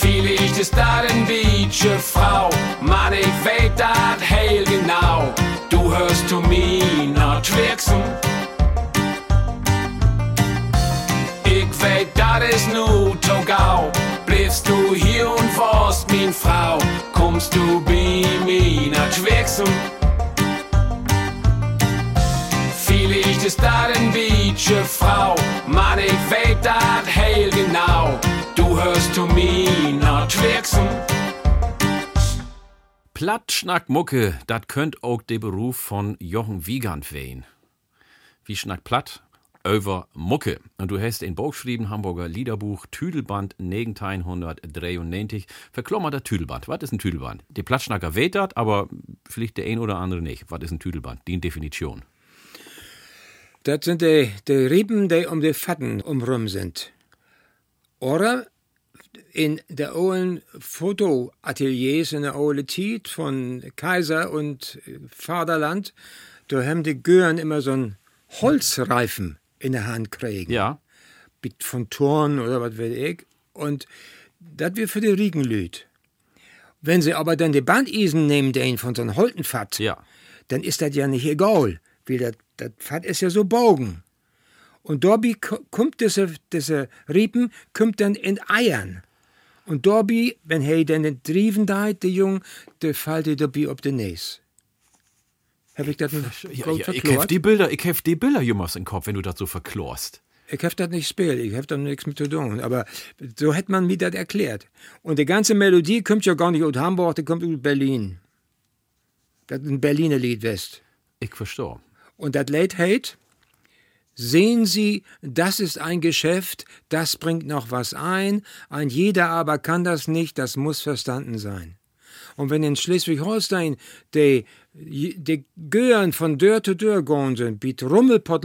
Vielleicht ist dat ein Beatsche Frau. Mann, ich weet dat heel genau. Du hörst zu mir Schwexum. Ich weet, dat is nu to gau. Bleibst du hier und warst min Frau? Kommst du bei mir nach Schwexum? Vielleicht ist dat ein Beatsche Frau. Mann, ich weet dat heel genau. Du hörst zu mir nach Schwexum. Platt-Schnack-Mucke, dat könnt auch der Beruf von Jochen Wiegand wehen. Wie schnackt platt? Über Mucke. Und du hast in Buch geschrieben, Hamburger Liederbuch, Tüdelband 1993. Verklommer der Tüdelband. Was ist ein Tüdelband? Die Plattschnacker weht dat, aber vielleicht der ein oder andere nicht. Was ist ein Tüdelband? Die Definition. Das sind die, die Riepen, die um die Fatten umrum sind. Oder in der alten Fotoateliers in der alten Zeit von Kaiser und Vaterland, da haben die Gören immer so einen Holzreifen in der Hand kriegen. Ja. Von Torn oder was weiß ich. Und das wird für die Riegenlüt. Wenn sie aber dann die Bandisen nehmen, den von so einem Holtenfat, Ja. dann ist das ja nicht egal. Wie das, Fett ist ja so bogen. Und ko- kommt diese, diese Riepen, kommt dann in Eiern. Und dabei, wenn er dann den Drieven da, der Jung, der fällt dabei auf den Näs. Hab ich das Ja, ja, ich hef die Bilder, ich hef die Bilder jemals im Kopf, wenn du das so verklorst. Ich hab das nicht gespielt, ich hab da nichts mit zu tun. Aber so hätte man mir das erklärt. Und die ganze Melodie kommt ja gar nicht aus Hamburg, die kommt aus Berlin. Das ist ein Berliner Lied West. Ich verstehe. Und das Lied heißt, Sehen Sie, das ist ein Geschäft, das bringt noch was ein, ein jeder aber kann das nicht, das muss verstanden sein. Und wenn in Schleswig-Holstein die, die Gören von Dörr zu Dörr gehen sind, wie Rummelpott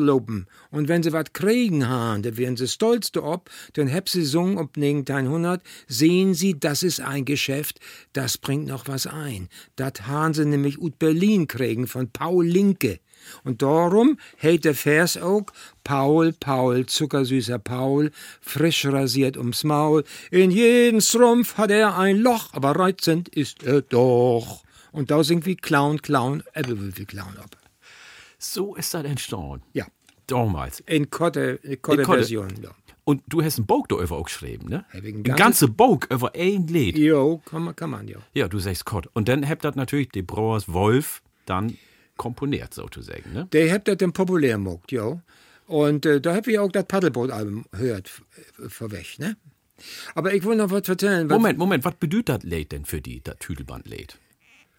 und wenn sie wat kriegen haben, dann werden sie stolz ob, dann heb sie sung ob 1900, sehen sie, das ist ein Geschäft, das bringt noch was ein. Dat haben sie nämlich ut Berlin kriegen von Paul Linke. Und darum hält der Vers auch Paul, Paul, zuckersüßer Paul, frisch rasiert ums Maul. In jeden Strumpf hat er ein Loch, aber reizend ist er doch. Und da singt wie Clown, Clown, Äppelwürfel Clown ab. So ist das entstanden. Ja. Damals. In Kotte, in Kotte. Kotte Version. Ja. Und du hast einen Bog darüber auch geschrieben, ne? Ein ganzen- ganze Bog über ein Lied. Jo, kann man, kann man, ja. Ja, du sagst Gott. Und dann habt das natürlich die Brauers Wolf dann komponiert, sozusagen, ne? Der habt das dann populär gemacht, ja. Und äh, da hab ich auch das Paddelboot-Album gehört, f- vorweg, ne? Aber ich will noch was erzählen. was- Moment, Moment, was bedeutet das Lied denn für die, das Tüdelband-Lied?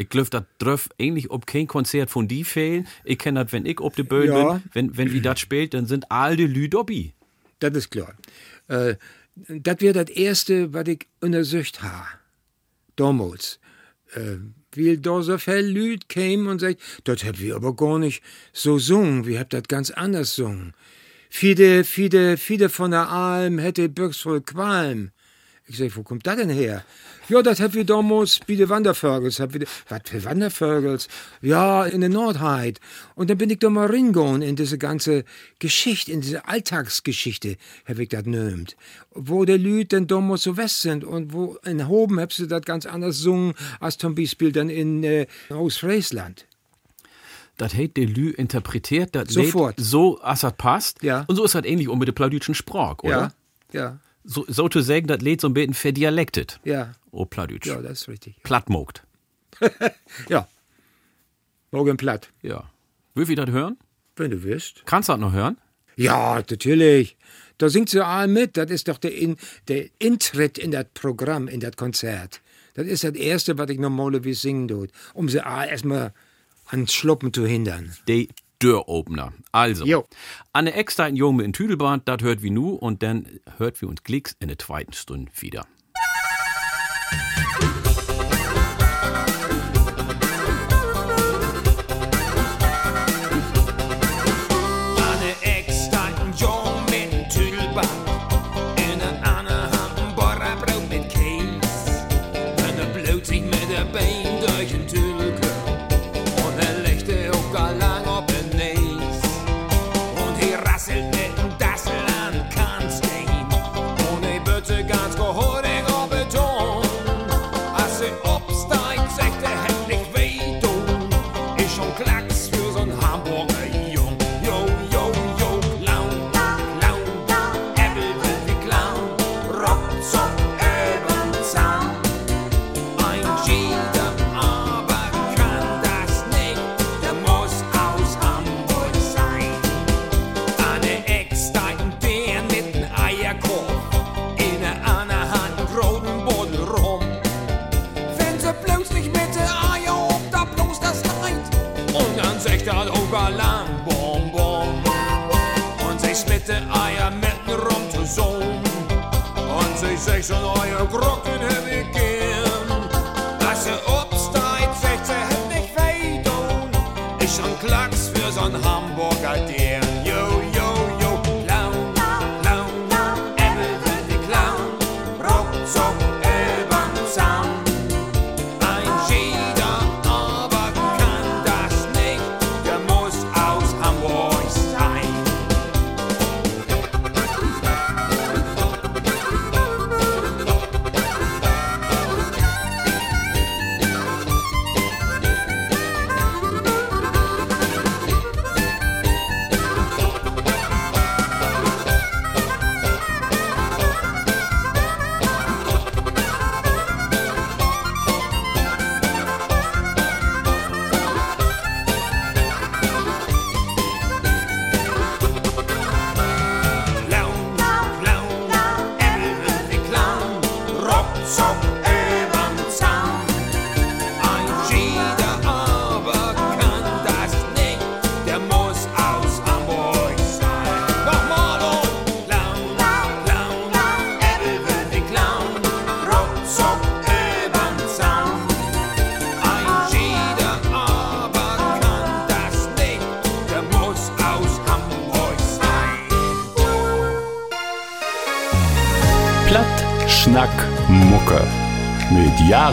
Ich glaube, das darf eigentlich ob kein Konzert von die fehlen. Ich kenne das, wenn ich auf der Bühne Ja. bin, wenn, wenn wir das spielt, dann sind all die Lü dabei. Das ist klar. Äh, das wäre das Erste, was ich untersucht habe. Damals. Äh, wie da so viel Leute kämen und sagt, das habt wir aber gar nicht so sungen, wir habt das ganz anders sungen. Viele, viele, viele von der Alm hätte Birks voll Qualm. Ich sag, wo kommt das denn her? Ja, das habt wir damals bei den Wandervögels. Was für Wandervögels? Ja, in der Nordheit. Und dann bin ich da mal reingegangen in diese ganze Geschichte, in diese Alltagsgeschichte, hab ich das nömt. Wo die Lüd denn damals so west sind und wo in Hoben habt sie das ganz anders sungen, als zum Beispiel dann in äh, Ostfriesland. Das hat die Lü interpretiert, das Sofort. So, als das passt. Ja. Und so ist das ähnlich auch mit dem plauditschen Sprach, oder? Ja, ja, So, so zu sagen, das Lied so ein bisschen verdialektet. ja. Oh, Plattdeutsch. Ja, das ist richtig. Plattmogt. Ja. Morgen platt, Ja. Will wir das hören? wenn du willst. Kannst du das noch hören? Ja, natürlich. Da singt sie all mit. Das ist doch der, in, der Intritt in das Programm, in das Konzert. Das ist das Erste, was ich normalerweise singen tut, um sie all erstmal ans Schluppen zu hindern. Die Dörropener. Also, Jo. an der extra in Junge in Tüdelbahn, das hört wie nu und dann hört wir uns Klicks in der zweiten Stunde wieder.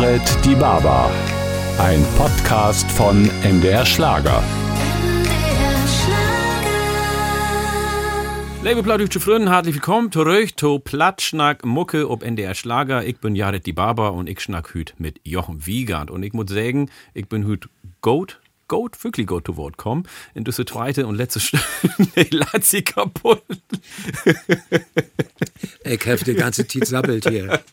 Jared Die Baba. Ein Podcast von MDR Schlager. Liebe plattdeutsche Freunde, herzlich willkommen zurück zu Plattschnack Mucke ob NDR Schlager. Ich bin Jared die Barber und ich schnack hüt mit Jochen Wiegand. Und ich muss sagen, ich bin hüt gut, gut, wirklich gut zu Wort kommen. In diese zweite und letzte Stunde, nee, lass sie kaputt. Ich hab die ganze Zeit sabbelt hier.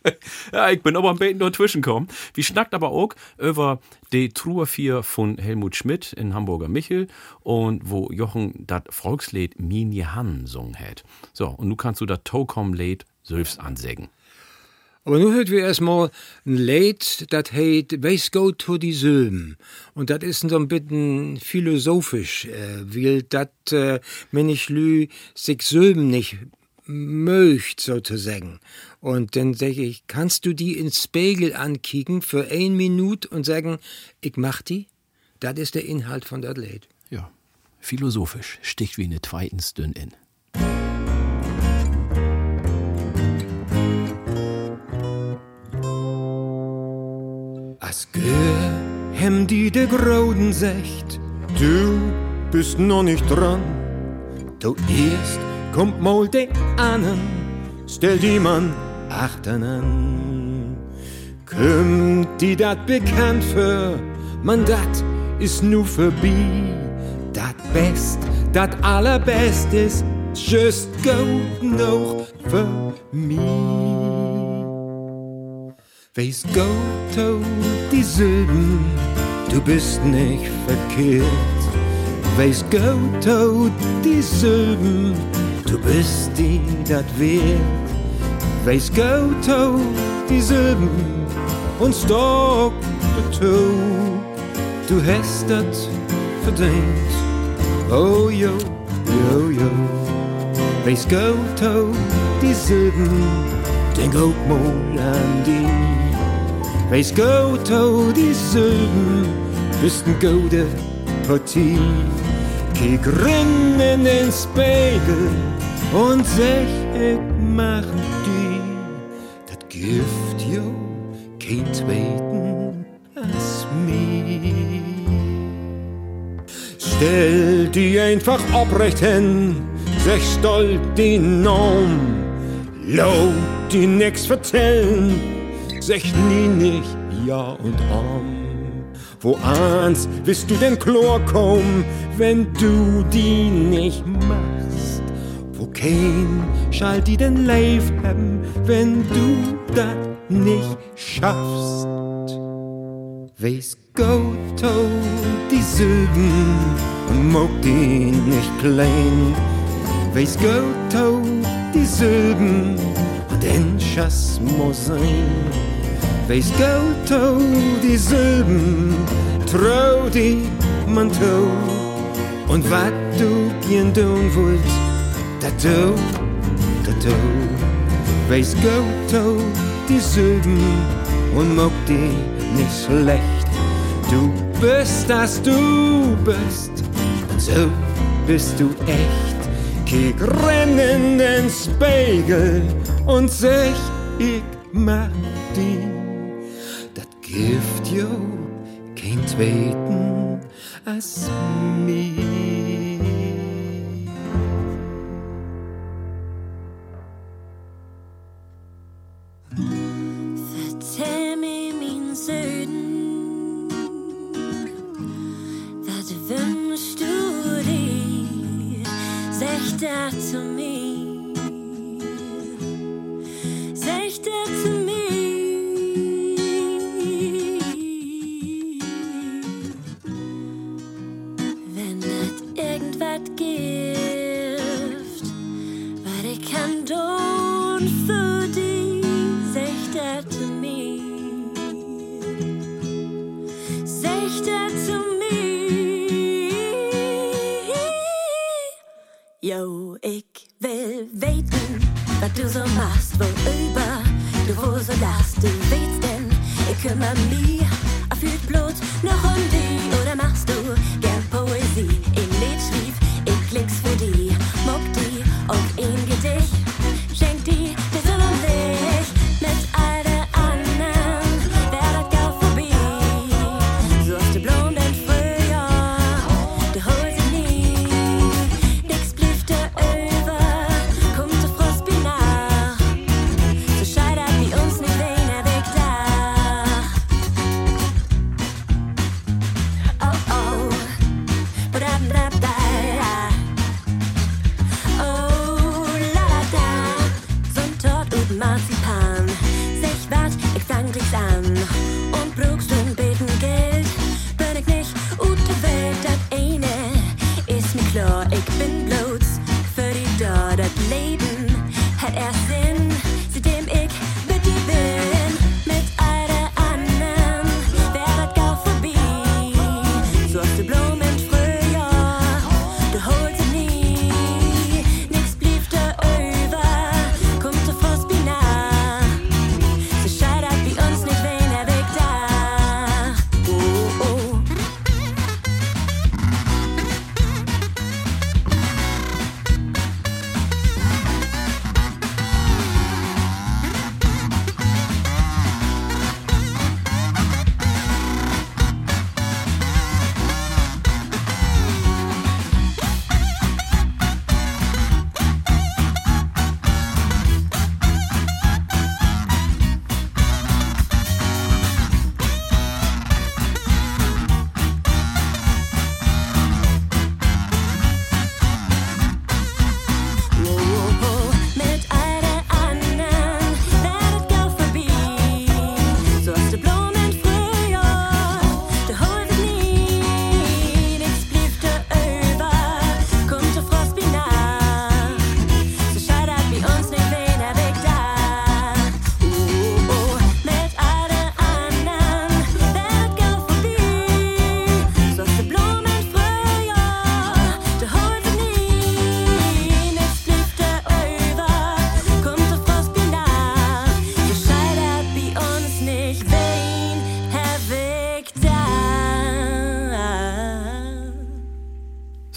Ja, ich bin aber ein bisschen dazwischen gekommen. Wir schnackt aber auch über die Truhe 4 von Helmut Schmidt in Hamburger Michel und wo Jochen das Volkslied Min Han sungen hat. So, und nu kannst du das Tokom-Lied selbst ansägen. Aber nun hört wir erstmal ein Lied, das heißt Weiß go to die Silben. Und das ist so ein bisschen philosophisch, äh, weil das, äh, wenn ich lü, sich Silben nicht möcht, sozusagen. Und dann sage ich, kannst du die ins Spiegel ankicken für ein Minute und sagen, ich mach die? Das ist der Inhalt von das Lied. Ja, philosophisch, sticht wie eine zweitens dünn in. As gehör hem die de Groden secht, du bist noch nicht dran. Du erst kommt mal de annen, stell die man achten an. Kümmt die dat bekannt für, man dat ist nu vorbei. Dat Best, dat allerbest ist just gut noch für mich. Weiß Gott, oh, die Silben, du bist nicht verkehrt. Weiß Gott, oh, die Silben, du bist die dat wert. Weiß Gott, oh, die Silben, und stock dazu, du hast dat verdient. Oh, jo, jo, jo. Weiß Gott, oh, die Silben, denk ook mal an die. Wees goed, oh, die Silben, bist ein gute Partie. Kiek rin in den Spiegel und sech, ich mach die. Gift, jo, kein zweiten als mir. Stell die einfach obrecht hin, sech stolz die Norm. Laut die nix vertellen, sech nie nicht Ja und Arm. Wo ans wirst du denn Chlor kommen, wenn du die nicht machst? Kein schall die denn live haben, wenn du das nicht schaffst? Weiß Gott, die und mag die nicht klein. Weiß Gott, die Silben, und den Schass muss sein. Weiß Gott, die Silben, trau die man tau. Und wat du gern tun wollt, tu. Weiß Gott, oh, die Silben, und mag die nicht schlecht. Du bist, das du bist, und so bist du echt. Kick renn in den Spiegel und sech, ich mach die. Dat Gift jo kein zweiten als mir. Jo, ich will weten, was du so machst, worüber du wo so lachst. Du willst denn, ich kümmere mich,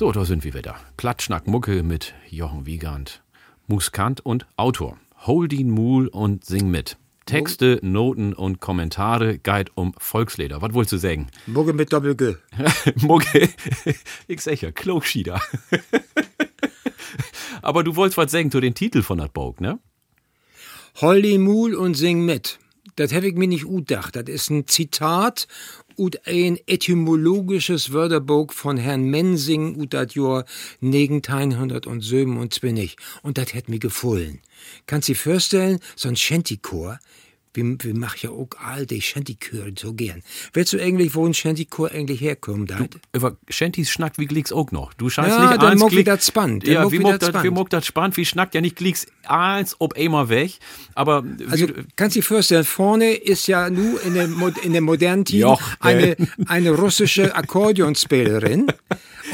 So, da sind wir wieder. Platschnack Mucke mit Jochen Wiegand, Muskant und Autor. Holdin Mool und Sing mit. Texte, Noten und Kommentare, Guide um Volksleder. Was wolltest du sagen? Mugge mit Doppel-G. Mucke, ich sag ja, Klogschieder. Aber du wolltest was sagen zu den Titel von dat Bog, ne? Holly Mool und sing mit. Das habe ich mir nicht utdacht. Das ist ein Zitat ut ein etymologisches Wörterbuch von Herrn Mensing ut dat Jahr 1927. Und das hätt mir gefallen. Kannst dir vorstellen, so ein Shantychor, wir, wir machen ja auch all die Shantychöre so gern. Weißt du eigentlich, wo ein Shantychor eigentlich herkommt? Dat? Über Shanties schnackt wie Glicks auch noch. Du scheinst Ja, nicht dann wie Glick- dat spannend. Ja, wie muck dat dat, wie spannend. spannend, wie schnackt ja nicht Glicks eins ob immer weg. Aber Also wie, kannst du dir vorstellen, vorne ist ja nur in der, in der modernen Team eine, eine russische Akkordeonspielerin.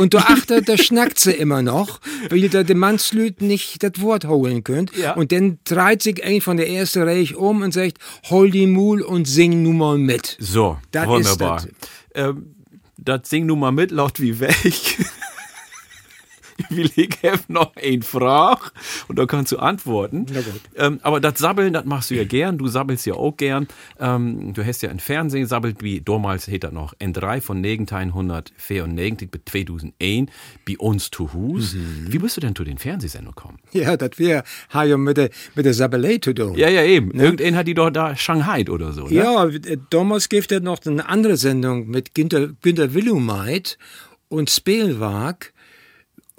Und du achter, da schnackt sie immer noch, weil da die Mannslüt nicht das Wort holen könnt. Ja. Und dann dreht sich ein von der ersten Reihe um und sagt, hol die Mul und sing nun mal mit. so, Dat wunderbar. ist Ähm, das Sing nun mal mit, laut wie weg. Will ich noch ein Frage und da kannst du antworten. Ähm, aber das Sabbeln, das machst du ja gern. Du sabbelst ja auch gern. Ähm, du hast ja im Fernsehen sabbelt, wie damals hätte das noch N3 von 1994 bis 2001 bei uns zu Hus. Wie bist du denn zu den Fernsehsendungen gekommen? Ja, das wäre ja mit der, mit der Sabelei zu tun. Ja, ja, eben. Irgendein hat die doch da Shanghai oder so. Ne? Ja, äh, damals gibt es noch eine andere Sendung mit Günter, Günter Willumeit und Spielwag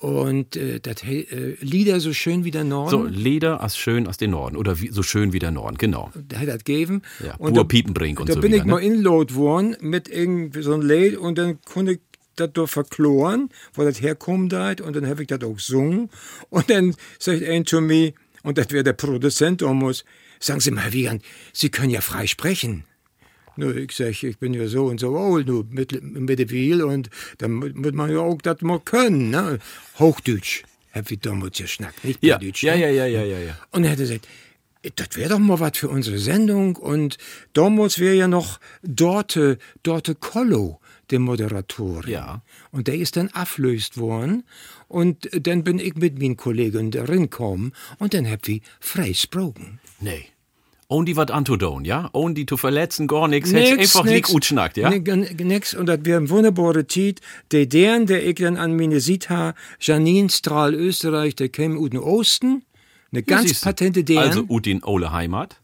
und äh, das äh, Lieder so schön wie der Norden. So, Leder als schön aus den Norden oder wie, so schön wie der Norden, genau. Da hat das gegeben. Ja, und Bur da, Piepenbrink und da so bin wieder, ich mal ne? inload worden mit irgendwie so einem Lied und dann konnte ich das doch verkloren, wo das herkommt halt, und dann habe ich das auch gesungen und dann sagt ein zu mir, und das wäre der Produzent damals, sagen Sie mal, Wiegand, Sie können ja frei sprechen. Nur ich sag, ich bin ja so und so alt, nur mit, mit viel und dann mu- muss man ja auch das mal können, ne? Hochdeutsch, hab ich damals geschnackt, nicht Ja, Plattdeutsch, ja, ne? ja, ja, ja, ja, ja. Und er hat gesagt, das wäre doch mal was für unsere Sendung. Und damals wäre ja noch Dorte, Dorte Kollo, der Moderatorin. Ja. Und der ist dann ablöst worden. Und dann bin ich mit meinen Kollegen darin gekommen. Und dann hab ich frei gesprochen. Nee. Ohne die wat antudon, ja? Ohne die zu verletzen, gar nichts. Hättest einfach nicht gut schnackt, ja? Nix. Und das wäre ein wunderbarer Tiet. Der deren, der ich dann an meine Siet ha, Janine Strahl Österreich, der käme aus dem Osten. Eine ganz patente deren. Also ut in Ole Heimat.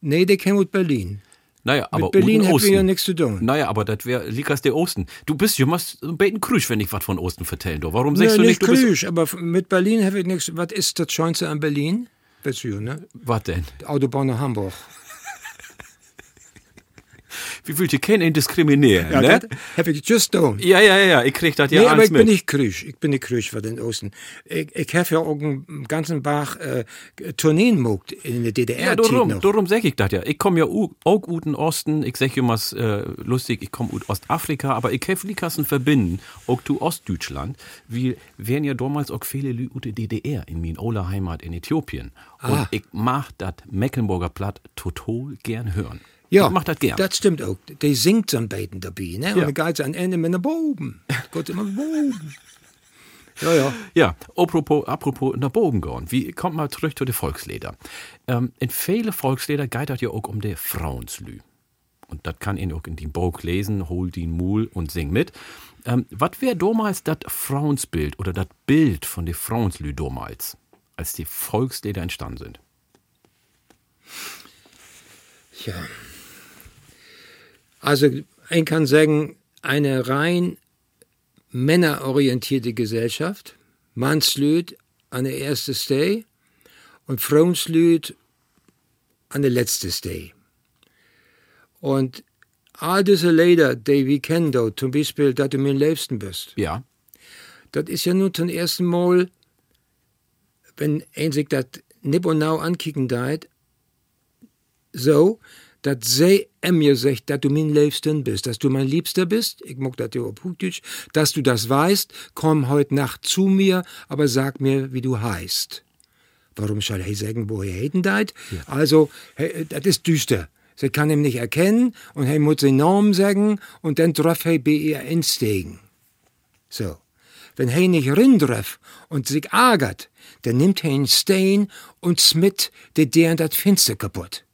nee, der käme aus Berlin. Naja, aber Mit Berlin wir ja nichts zu tun. Naja, aber das wäre Likas der Osten. Du bist ja mal ein bisschen krüsch, wenn ich was von Osten vertellen darf. Warum sagst Nee, du nicht nicht, du bist... Krüsch, aber mit Berlin habe ich nichts. Was ist das Schönste an Berlin? Du, ne? Was denn? Die Autobahn nach Hamburg. Wie fühlt ihr keinen diskriminieren, Ja, ne? hab ich just done. Ja, ja, ja, ich krieg das ja nee, aber alles ich mit. bin nicht krüsch. Ich bin nicht krüsch für den Osten. Ich, ich habe ja auch einen ganzen Bach äh, Tourneen mogt in der DDR. Ja, darum, darum sag ich das ja. Ich komme ja auch ut in Osten, ich sag immer äh, lustig, ich komme aus Ostafrika, aber ich habe Likassen verbinden, auch zu Ostdeutschland. Wir wären ja damals auch viele Lü ut der DDR in min Ola Heimat in Äthiopien. Und Ah. ich mach das Mecklenburger Platt total gern hören. Ja, ich mach das gern. Das stimmt auch. Der singt so ein Beiden dabei, ne? Ja. Und dann geht's am Ende mit nach oben. Geht immer nach oben. Ja, ja. Ja, apropos, apropos nach Bogen gehen. Wie kommt mal zurück zu den Volkslieder? Ähm, in viele Volkslieder geht das ja auch um die Frauenslü. Und das kann ihn auch in den Bog lesen, hol den Mul und sing mit. Ähm, was wäre damals das Frauensbild oder das Bild von den Frauenslü damals, als die Volkslieder entstanden sind? Ja. Also, ich kann sagen, eine rein männerorientierte Gesellschaft. Mannslüd an der ersten Stay und Frauenslüd an der letzten Stay. Und all diese Lieder, die wir kennen, da, zum Beispiel, dass du mir am liebsten bist, Ja. das ist ja nun zum ersten Mal, wenn ein sich das nicht genau ankicken deit, so, dass sie mir sagt, dass du mein Liebsten bist, dass du mein Liebster bist, ich mag das ja auf Hochdeutsch, dass du das weißt, komm heute Nacht zu mir, aber sag mir, wie du heißt. Warum soll er sagen, wo er heden deit? Also, he, das ist düster. Sie kann ihn nicht erkennen und er muss seinen Namen sagen und dann drauf er bei ihr insteigen. So. Wenn er nicht rindref und sich ärgert, dann nimmt er einen Stein und smit de deren dat Finster kaputt.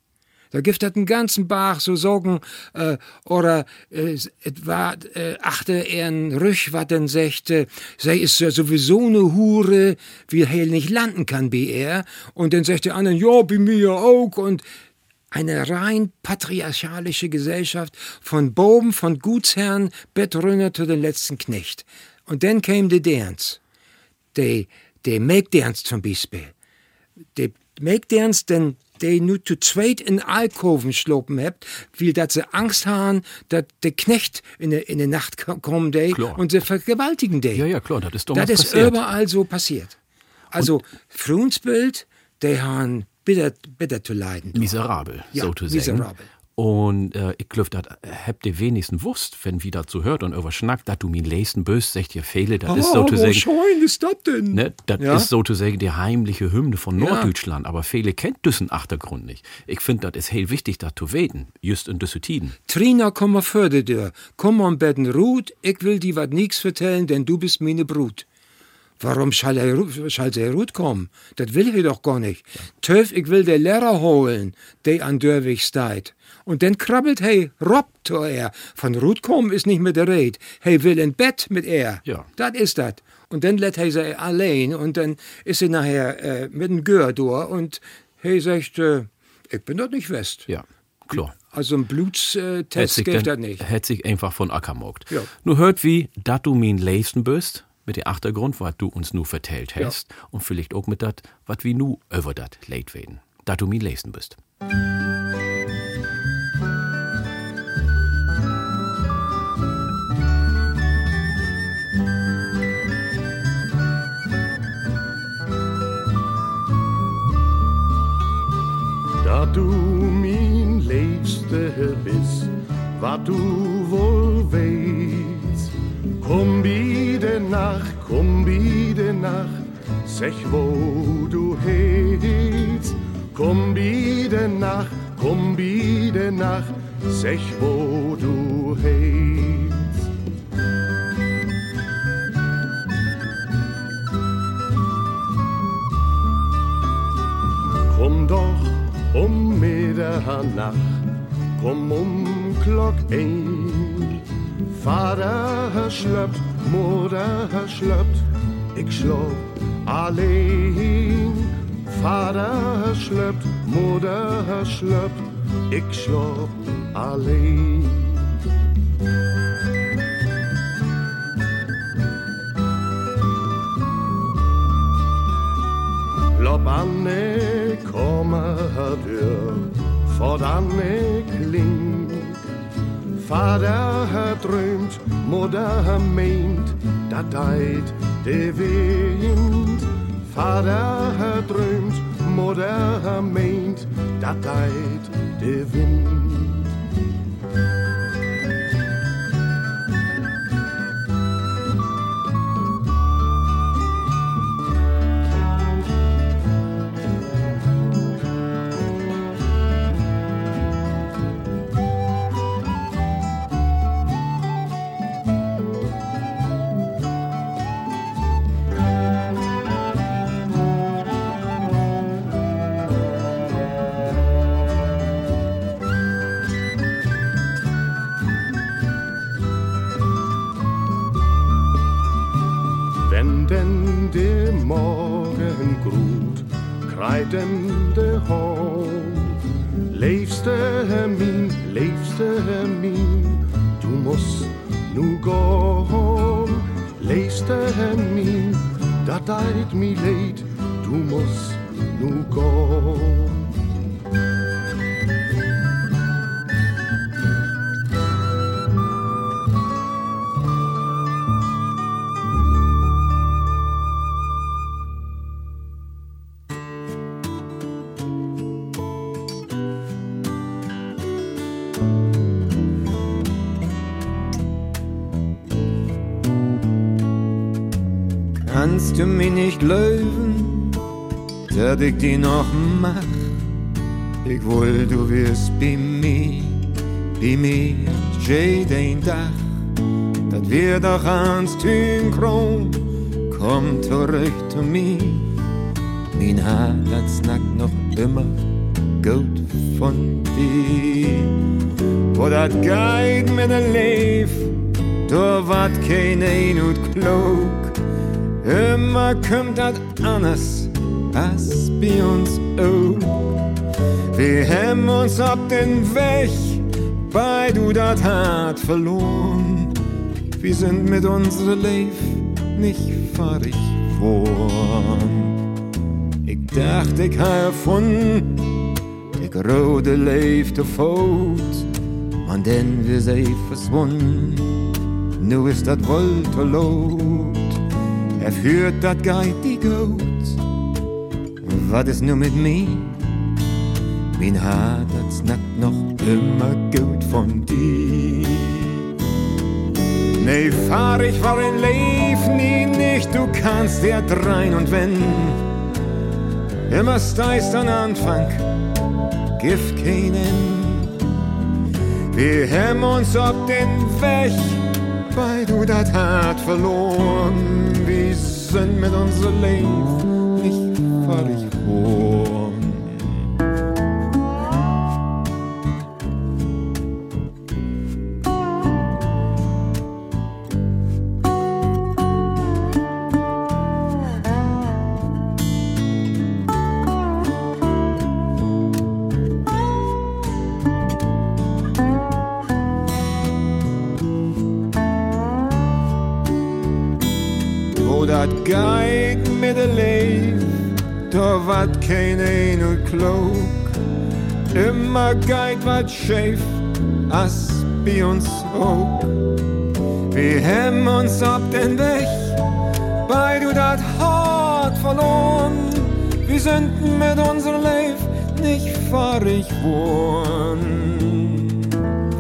Da gibt das einen ganzen Bach so Sorgen, äh, oder äh, es war, äh, achte ein Rüch, wat denn sechte, sei ist ja sowieso eine Hure, wie er nicht landen kann, wie er. Und dann sagt der andere, ja, bei mir auch. Und eine rein patriarchalische Gesellschaft von Boben, von Gutsherren, Bettrunner zu den letzten Knecht. Und dann käme der Dance. Der, der Make-Dance zum Beispiel. Der Make-Dance, denn der nur zu zweit in Alkoven schlopen habt, weil dat sie Angst haben, dass der Knecht in der in der Nacht ko- kommen de Klar. und sie vergewaltigen de. Ja, ja, klar, das ist damals Das ist überall so passiert. Also Frauensbild, die haben bitter, bitter zu leiden. Miserabel, Ja, so zu sagen. miserabel. Und äh, ich glaube, das habt ihr wenigstens wusst, wenn wir dazu hört und überschnackt, dass du mir leisten böst, sagt ihr Fehle, das ist so zu wo sagen. schein ist das denn? Ne, das Ja. ist sozusagen die heimliche Hymne von Ja. Norddeutschland, aber viele kennt diesen Achtergrund nicht. Ich finde, das ist heel wichtig, das zu weten, just in diese Tiden. Trina, komm mal fördert dir. Komm am Betten Ruth, ich will dir wat nix vertellen, denn du bist meine Brut. Warum schall er, der Ruth kommen? Das will er doch gar nicht. Töf, ich will der Lehrer holen, der an Dörwig steit. Und dann krabbelt hey Rob zu er. Von Ruth kommen ist nicht mit der Red. Hey will in Bett mit er. Ja. Das ist das. Und dann lädt er sie allein und dann ist sie nachher äh, mit dem Gör durch und hey sagt, äh, ich bin dort nicht West. Ja, klar. Also ein Blutstest gibt das nicht. Hätt sich einfach von Acker mogt. Ja. Nur hört wie, dass du mein Leisten bist, mit dem Achtergrund, was du uns nu vertellt hast, und vielleicht auch mit dat, was wir nu über dat leit werden. Dass du mein Leisten bist. Du wohl weißt. Komm bitte nach, komm bitte nach, sag wo du hältst. Komm bitte nach, komm bitte nach, sag wo du hältst. Komm doch um Mitternacht, komm um Glock ein. Vater schlöppt, Mutter schlöppt, ich schlop allein. Vater schlöppt, Mutter schlöppt, ich schlop allein. Lob Anne komme dør, for Anne kling. Vater hat träumt, Mutter hat meint, dat deit de Wind. Träumt, Mutter hat meint, dat deit de Wind. Wir doch ans Tün kron, komm zurück zu mir. Mein Haar, das snackt noch immer gut von dir. Wo dat geht mit der Leif, da wat kein ein und klug. Immer kommt dat anders als bei uns auch. Wir haben uns ab den Weg, weil du dat hart verloren. Wir sind mit unserem Leben nicht fahrig worden. Ich dachte, ich habe erfunden, ich rode leefde voort. Maar dan wir sie verschwunden, nu ist dat Wolterlot. Er führt dat Geid die Goat. Was ist nu mit mir? Mein Haar, das snackt noch immer gut von dir. Nee, fahr ich war in Leif nie nicht, du kannst dir drein und wenn. Immer steist an Anfang, gif keinen. Wir haben uns auf den Weg, weil du dat hart verloren. Wir sind mit unserem Leben nicht völlig worden. Wat ein und klug. Immer geht wat schief, as bei uns auch. Wir haben uns ab den Weg, weil du dat hart verloren. Wir sind mit unserem Leif nicht fahrig worden.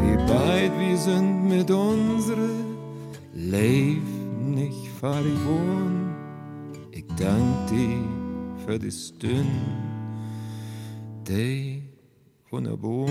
Wir beid, wir sind mit unserem Leif nicht fahrig worden. Ich dank dir für die Stunde, die wunderbar.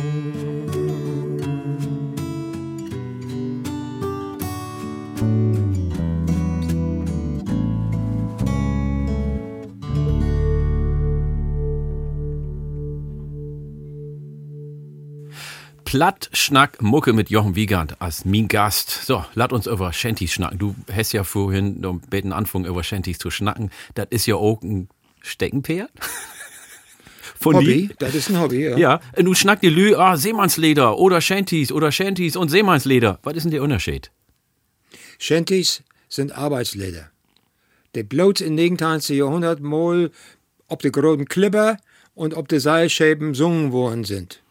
Platt, Schnack, Mucke mit Jochen Wiegand als mein Gast. So, lasst uns über Shanties schnacken. Du hast ja vorhin beten anfangen, über Shanties zu schnacken. Das ist ja auch ein Steckenpferd. Von Hobby, dir. das ist ein Hobby, ja. Ja, und du schnackt die Lü, ah, Seemannsleder oder Shanties oder Shanties und Seemannsleder. Was ist denn der Unterschied? Shanties sind Arbeitsleder. Die bloß im 19. Jahrhundert mal ob die großen Klipper und ob die Seilschäben gesungen worden sind.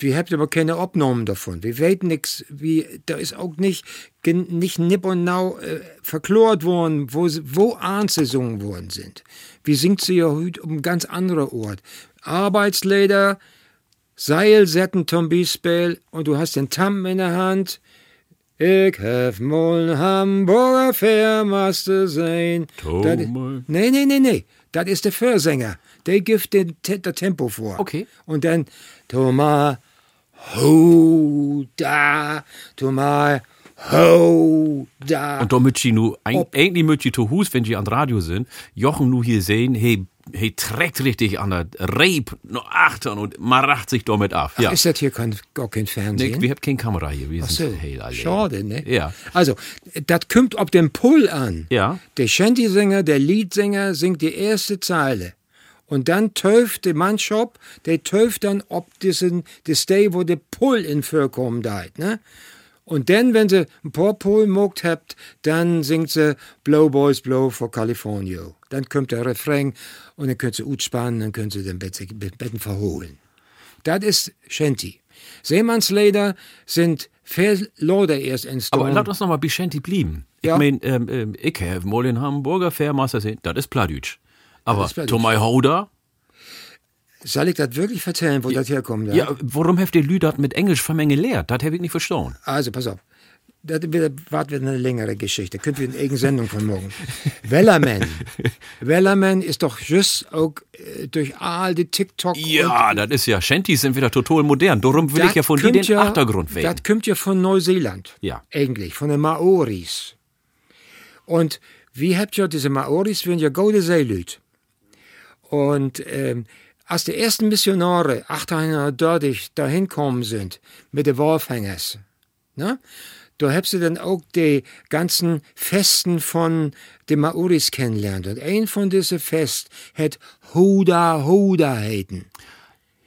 Wir haben aber keine Abnahmen davon. Wir weten nichts, wie, da ist auch nicht, nicht nipp und nau äh, verklort worden, wo, wo gesungen worden sind. Wir singt sie ja heute um ganz anderen Ort. Arbeitsleder, Seilsetten zum Beispiel, und du hast den Tam in der Hand. Ich hab mal ein Hamburger Fährmaster sein. Nee, nee, nee, nee. Das ist der Vorsänger. Der gibt den das Tempo vor. Okay. Und dann Thomas, ho, da, Thomas, ho, da. Und da müsst ihr nu, eigentlich ihr zu Hus, wenn ihr an Radio sind, Jochen nu hier sehen, hey, hey, trägt richtig an der Reib noch achtern und maracht sich damit ab. Ja. Ist das hier kein, gar kein Nee, Fernsehen? wir haben keine Kamera hier. Wir Ach sind so, hey, alle. schade, ne? Ja. Also, das kommt auf den Pull an. Ja. Der Shanty-Sänger, der Leadsänger singt die erste Zeile. Und dann töft der Mannschaft, der töft dann ob diesen, das Day, wo der Pull in vorkommen deit, ne? Und dann, wenn sie ein paar Pull mogt habt, dann singt sie Blow Boys Blow for California. Dann kommt der Refrain und dann könnt sie utspannen, dann können sie den Bett, Betten verholen. Das ist Shanty. Seemannsleder sind Verloder erst Aber entstanden. lass uns noch mal bei Shanty blieben. Ja. Ich mein, ähm, ähm, ich habe mal in Hamburger Fährmaster sehen, das ist Pladütsch. Aber Plattdeutsch. Tomai Hauder, Soll ich das wirklich erzählen, wo das herkommt? ja, warum habt ihr Lü das mit Englisch vermenge lehrt? Das habe ich nicht verstanden. Also, pass auf. Das wird, wird eine längere Geschichte. Könnt ihr in irgendeine Sendung von morgen. Wellerman. Wellerman ist doch just auch äh, durch all die TikTok Ja, das ist ja, Shanties sind wieder total modern. Darum will ich ja von dir den ja- Achtergrund wählen. Das kommt ja von Neuseeland. Ja. Eigentlich, von den Maoris. Und wie habt ihr diese Maoris, sind ja gute Seelüt. Und ähm, als die ersten Missionare 1830 dahin kommen sind mit den Wolfhängers, ne? da habt ihr dann auch die ganzen Festen von den Maoris kennengelernt. Und ein von diesen Fest hat Huda Huda heiten.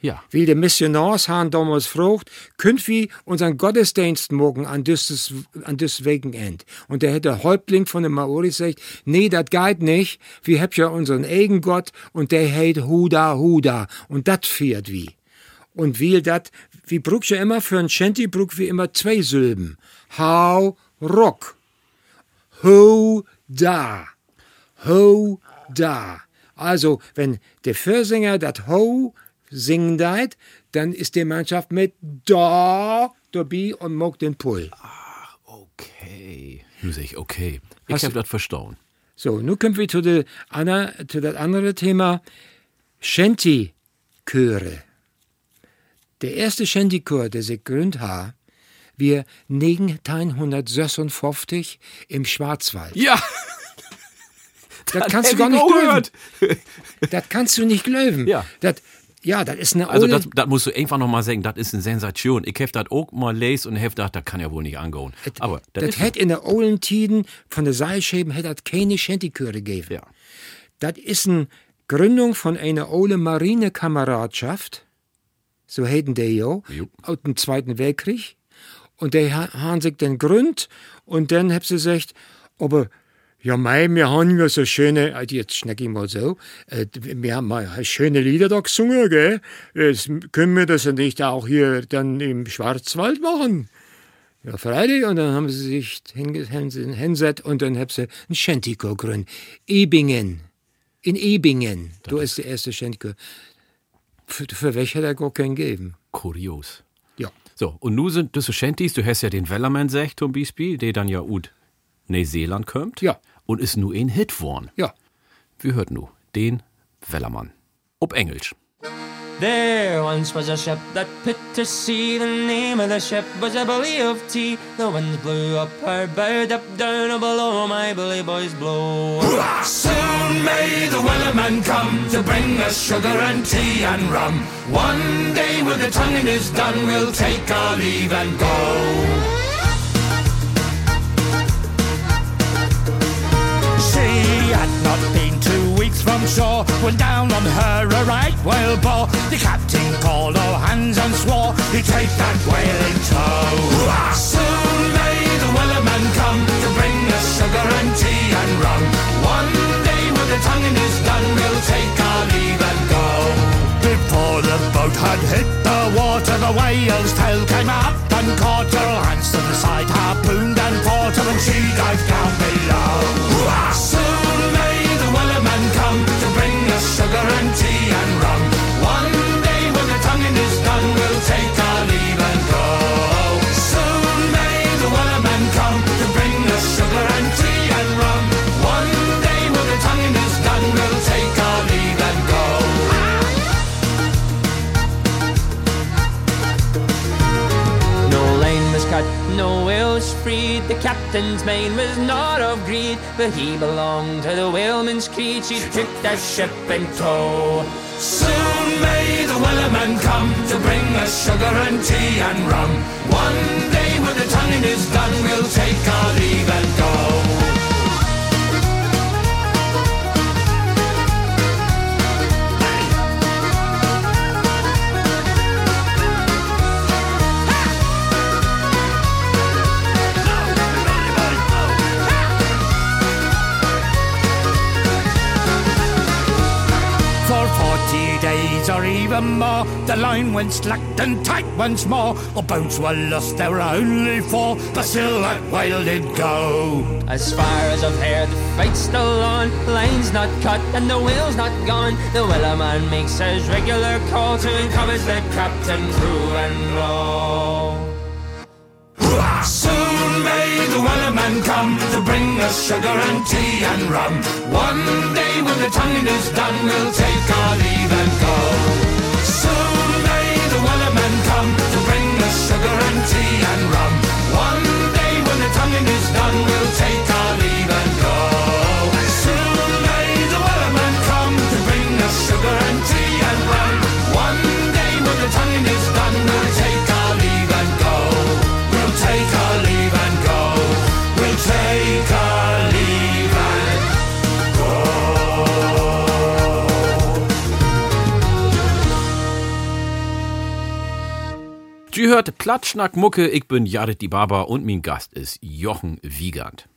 Ja. Wie der Missionarsherrn damals fragt, könnt wir unseren Gottesdienst morgen an dieses, an das Wochenend? Und der hat der Häuptling von den Maori gesagt, nee, das geht nicht. Wir haben ja unseren eigenen Gott und der heißt Huda Huda. Und das fährt wie. Und wie dat, wie bruch ja immer für ein Shanty, bruch wie immer zwei Silben. Hau, Rock. Ho, da. Ho, da. Also, wenn der Vorsänger das Ho singen deit, dann ist die Mannschaft mit da dabei und mag den Pull. Okay. Nu sag ich, okay. Ich Hast hab du- das verstanden. So, nun kommen wir zu dem anderen, zu das andere Thema. Shanty-Chöre. Der erste Shanty-Chor, der sich gegründet hat, wir 1956 im Schwarzwald. Ja, Das kannst du gar nicht glauben. Das kannst du nicht glauben. Ja. Das, ja, das ist eine Also das, das musst du einfach noch mal sagen, das ist eine Sensation. Ich hab das auch mal lesen und hab gedacht, das kann ja wohl nicht angehen. Aber das, Das hätte in der olden Tiden von der Seilscheiben hätte das keine Shantychöre gegeben. Ja. Das ist eine Gründung von einer ole Marinekameradschaft, so hätten die ja, Jo. aus dem Zweiten Weltkrieg. Und ha- haben sich dann gründ und dann haben sie gesagt, aber ja, mei, wir haben ja so schöne, also jetzt schneck ich mal so, äh, wir haben mal schöne Lieder da gesungen, gell? Jetzt können wir das ja nicht auch hier dann im Schwarzwald machen. Ja, freilich. Und dann haben sie sich hinge- hin- hingesetzt und dann haben sie ein Shantychor gegründet. Ebingen. In Ebingen. Da ist der erste Shantychor. Für, für welche hat er gar keinen gegeben. kurios. Ja. So, und nu sind das so Shanties, du hast ja den Wellerman sagt zum Beispiel, der dann ja ut Neuseeland kommt. Ja. Und ist nu ein Hit worden. Ja. Wir hört nu den Wellermann. Ob Englisch. There once was a ship that put to sea. The name of the ship was a Billy of Tea. The winds blew up her bow, up down or below. My Billy boys blow. Soon may the Wellerman come to bring us sugar and tea and rum. One day when the tonguing is done, we'll take our leave and go. Had not been two weeks from shore when down on her a right whale bore. The captain called all hands and swore he'd take that whale in tow. Soon may the Wellerman come to bring us sugar and tea and rum. One day when the tonguing is done, we'll take our leave and go. Before the boat had hit the water, the whale's tail came up and caught her hands to the side, harpooned and fought her, and she dived down below. Freed. The captain's mind was not of greed, but he belonged to the whaleman's creed. She took that ship in tow. Soon may the wellerman come to bring us sugar and tea and rum. One day when the tonguing is done, we'll take our leave and go. Even more, the line went slack and tight once more. Our boats were lost, there were only four, but still that whale did go. As far as I've heard, the fight's still on. The Line's not cut and the whale's not gone. The wellerman makes his regular call to encourage the captain, crew, and roll. Soon may the wellerman come to bring us sugar and tea and rum. One day when the tonguing is done, we'll take our leave and go. Take Sie hört Platschnack Mucke, ich bin Jared die Barber und mein Gast ist Jochen Wiegand.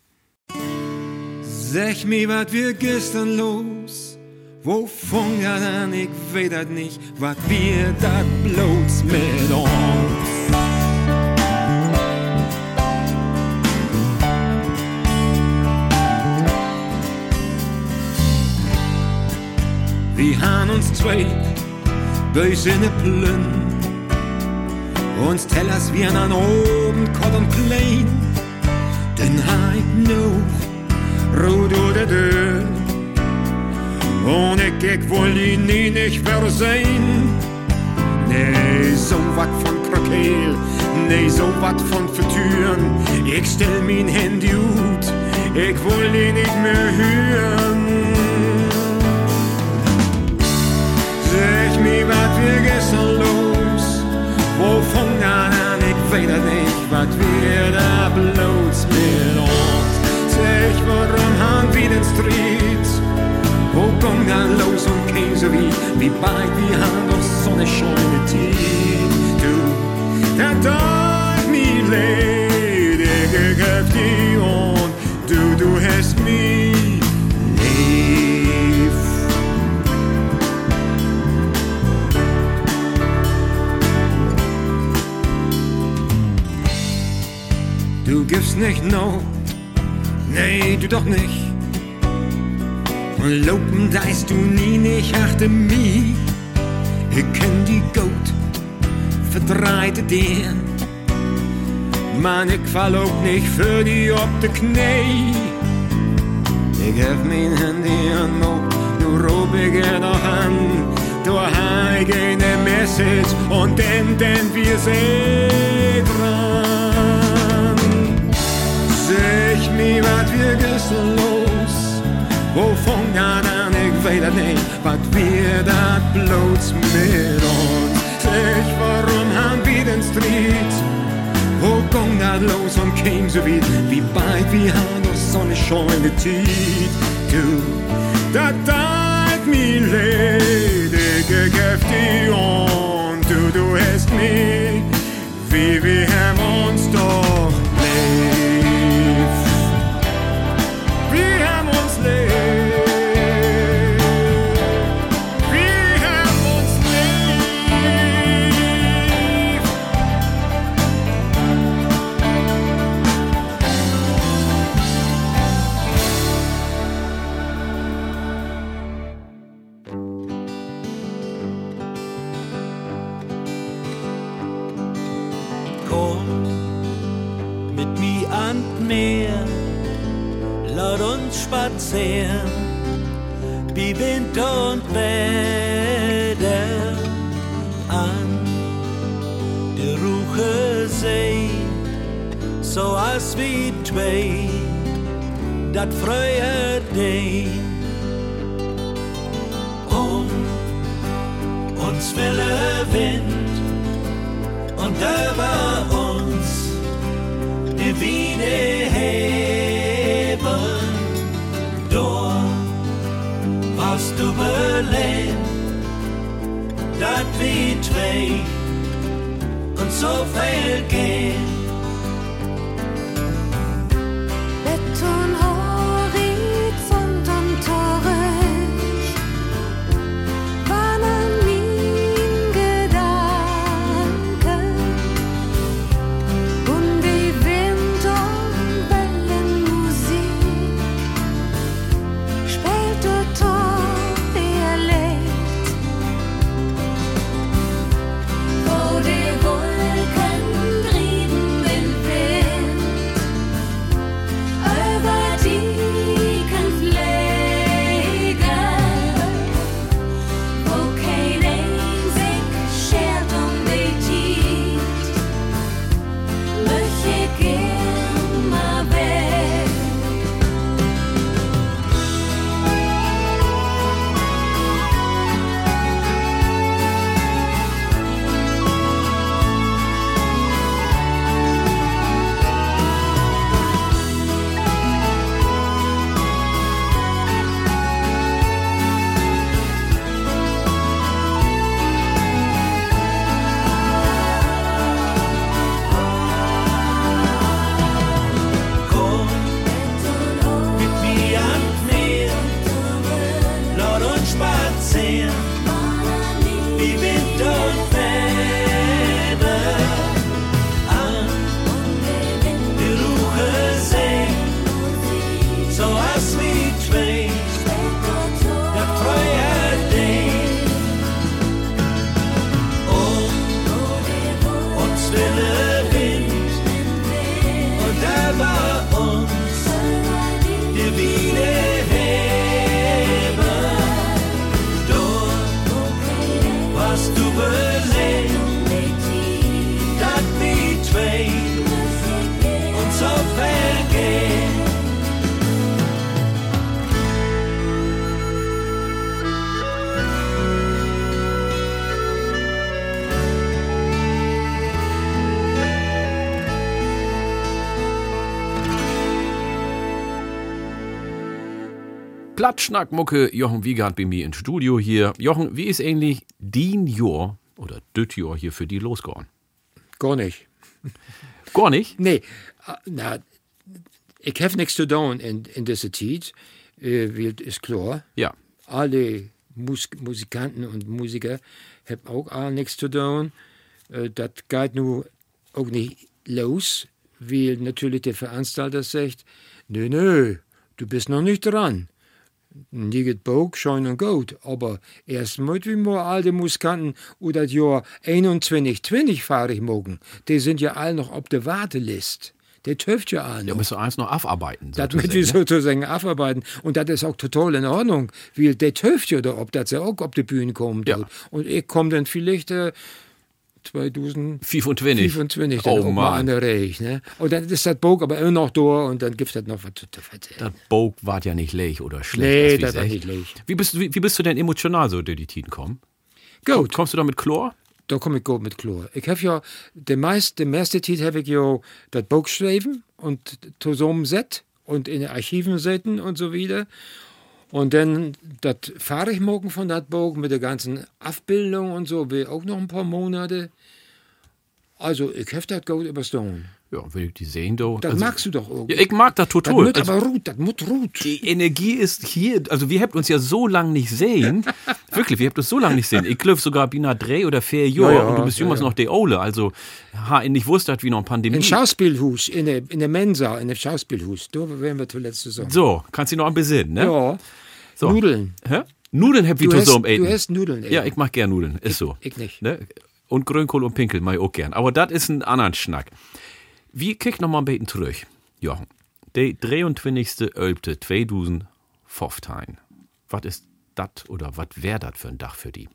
Sag mir, wat wir gestern los? Wo fang er an? Ich weet dat nicht. Wat wir dat bloß mit uns? Wir han uns zwei bös in de Plünn. Uns tellers wir an oben kort und klein. Den heit noch rot oder död. Und ich, ich will ihn nie nicht versehen. Nee, so wat von Krokel, nee, so wat von Vertüren. Ich stell mein Handy ut, ich will ihn nicht mehr hören. Sag mir, wat wir gestern los? Wo fang an an? Ich weet het nicht, wat wir da bloß uns? Sag, warum han wir den Street? Wo kom dan los und kein so wie, wie bald wir han doch so ne schöne Zeit. Du, da tut nicht no, nee, du doch nicht. Lopen deist du nie nicht achter mich. Ich kenn die Goat, verdreite den. Man, ich auch nicht für die op de Knie. Ich hef mein Handy an Mo, nu rob ich noch an. Du hast eine Message und dann, denn wir sind dran. Mir, wat wir gestern los? Wo fang an an, ich weet het niet, wat wir dat bloß mit uns? Sag, warum han wir den Street? Wo ging dat los und käm so weit, wie bald wir han doch so ne schöne Zeit? Du, dat tat mir geb dir und du, du hast mich, wie wir haben uns doch lieb. Dat freue Plattschnackmucke, Jochen Wiegand bei mir im Studio hier. Jochen, wie ist eigentlich din Jahr oder düt Jahr hier für die losgegangen? Gar nicht. Gar nicht? Nee, äh, na, ich habe nichts zu tun in, in dieser Zeit, äh, ist klar. Ja. Alle Mus Musikanten und Musiker haben auch nichts zu tun. Äh, das geht nur auch nicht los, weil natürlich der Veranstalter sagt, nö, nö, du bist noch nicht dran. Geht Bog, schön und gut, aber erst mal wie wir alte Musikanten oder das Jahr 21, 20 fahrig mogen, die sind ja alle noch auf der Warteliste. Der töft ja alle Da musst du eins noch abarbeiten. Das mit wie ne? sozusagen abarbeiten. Und das ist auch total in Ordnung, weil der töft ja da, ob das ja auch auf die Bühne kommt. Ja. Und ich komme dann vielleicht äh, 2025 25. dann Oh, mal der Reich. Ne? Und dann ist das Bog aber immer noch da und dann gibt es das noch was zu erzählen. Das Bog war ja nicht leg oder schlecht. Nee, wie das war nicht leg. Wie bist, du- wie, wie bist du denn emotional so durch die Tiden kommen? Gut. Kommst du da mit Chlor? Da komme ich gut mit Chlor. Ich habe ja, den meist, den meiste Zeit habe ich ja das Buch geschrieben und zusammenset und in den Archiven setzen und so wieder. Und dann, fahre ich morgen von das Buch mit der ganzen Abbildung und so, will auch noch ein paar Monate. Also, ich habe das gut überstanden. Ja, will ich die sehen, du. Das Also- magst du doch auch. Ja, ich mag das total. Das muss Also- aber ruht, das muss ruht. Die Energie ist hier, also wir habt uns ja so lange nicht sehen. Wirklich, wir habt uns so lange nicht sehen. Ich glaube sogar Bina drei oder vier Jahre Ja, ja, und du bist ja, jemals noch der Ole. Also, ha, ich nicht wusste, wie noch Pandemie. Im Schauspielhus, in der, in der Mensa, in dem Schauspielhus. Da wären wir zuletzt zusammen. So, kannst du noch ein besinnen, ne? Ja. So. Nudeln. Hä? Nudeln habt ihr Du hast- zusammen du eten. hast Nudeln, Ja, ja. ich mag gern Nudeln, ist so. Ich nicht. Ne? Und Grünkohl und Pinkel mal auch gern. Aber das ist ein anderen Schnack. Wie kick noch mal ein bisschen zurück, Jochen. Der 23. Ölpte 2015. Was ist das oder was wäre das für ein Dach für die?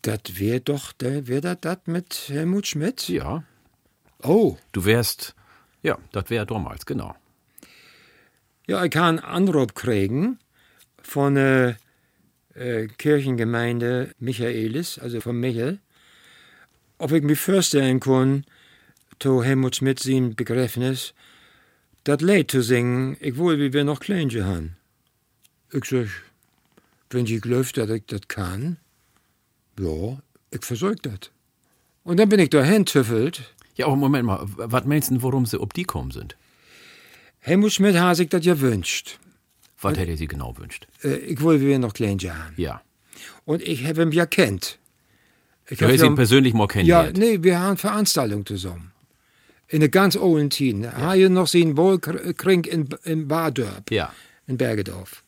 Das wäre doch, wäre das das mit Helmut Schmidt? Ja. Oh. Du wärst, ja, das wäre damals, genau. Ja, ich kann einen Anruf kriegen von der äh, Kirchengemeinde Michaelis, also von Michel, ob ich mir vorstellen kann, zu Helmut Schmidt sein Begräbnis, das Lied zu singen, ich wohl, wie wir noch Kleinje haben. Ich sag, wenn ich glaube, dass ich das kann, ja, ich versorg das. Und dann bin ich dahin tüffelt. Ja, aber Moment mal, was meinst du, worum sie ob die kommen sind? Helmut Schmidt hat sich das gewünscht. Was hätte er sie genau wünscht? Äh, ich wollte wir noch klein haben. Ja. Und ich habe ihn ja kennt. Ich Du hab hast ja- ihn persönlich mal Ja, kennengelernt. nee, wir haben Veranstaltungen zusammen. In der ganz alten Zeit. Ja. Habe ich noch sehen Wohlkrink in, in Badorp, Ja. in Bergedorf.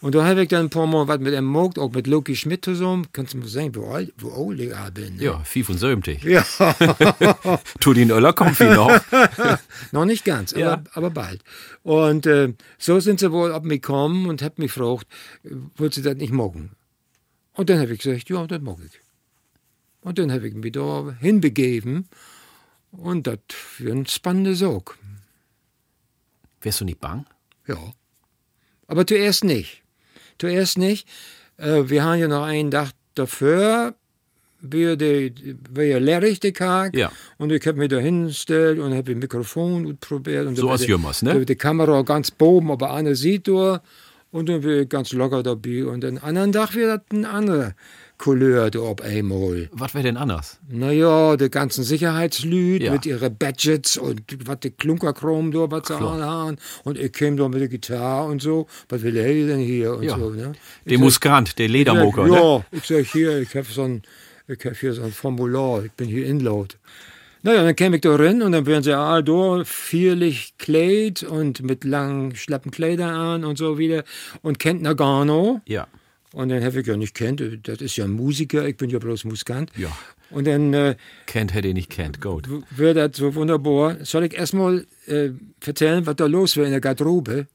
Und da habe ich dann ein paar Mal was mit ihm gemacht, auch mit Loki Schmidt zusammen. Kannst du mal sehen, wo alt, wo alt ich bin. Ne? Ja, 75. Ja. tu den Öller kommt noch. noch nicht ganz, aber, Ja. aber bald. Und äh, so sind sie wohl auf mich gekommen und haben mich gefragt, äh, würdest du das nicht morgen? Und dann habe ich gesagt, ja, das mag ich. Und dann habe ich mich da hinbegeben und das für ein spannender Sog. Wärst du nicht bang? Ja. Aber zuerst nicht. Zuerst nicht. Äh, wir haben ja noch einen Tag dafür, wir die, wir ja leerig, die Tag. Ja. Und ich habe mich da hingestellt und habe ein Mikrofon ausprobiert. Und So als Jümmers, ne? Die Kamera ganz boben, aber einer sieht da. Und dann bin ich ganz locker dabei. Und den anderen Tag wird das ein anderer Couleur da auf einmal. Was wäre denn anders? Naja, die ganzen Sicherheitslüd Ja. mit ihren Badgets und was die Klunkerkrom da, was sie Klar. haben. Und ich käme da mit der Gitarre und so. Was will er denn hier und Ja. so, ne? Ich Der sag- Muskant, der Ledermoker, ich sag, ne? Ja, ich sag hier, ich habe so ein, ich hab hier so ein Formular, ich bin hier Inload. Naja, dann käme ich da rein und dann wären sie alle da, vierlich Kleid und mit langen, schlappen Kleider an und so wieder und kennt Nagano. Ja. Und dann habe ich ja nicht kennt, das ist ja ein Musiker, ich bin ja bloß Musikant. Ja. Und dann äh, Kennt hätte nicht kennt, gut. wird das so wunderbar. Soll ich erstmal äh, erzählen, was da los war in der Garderobe?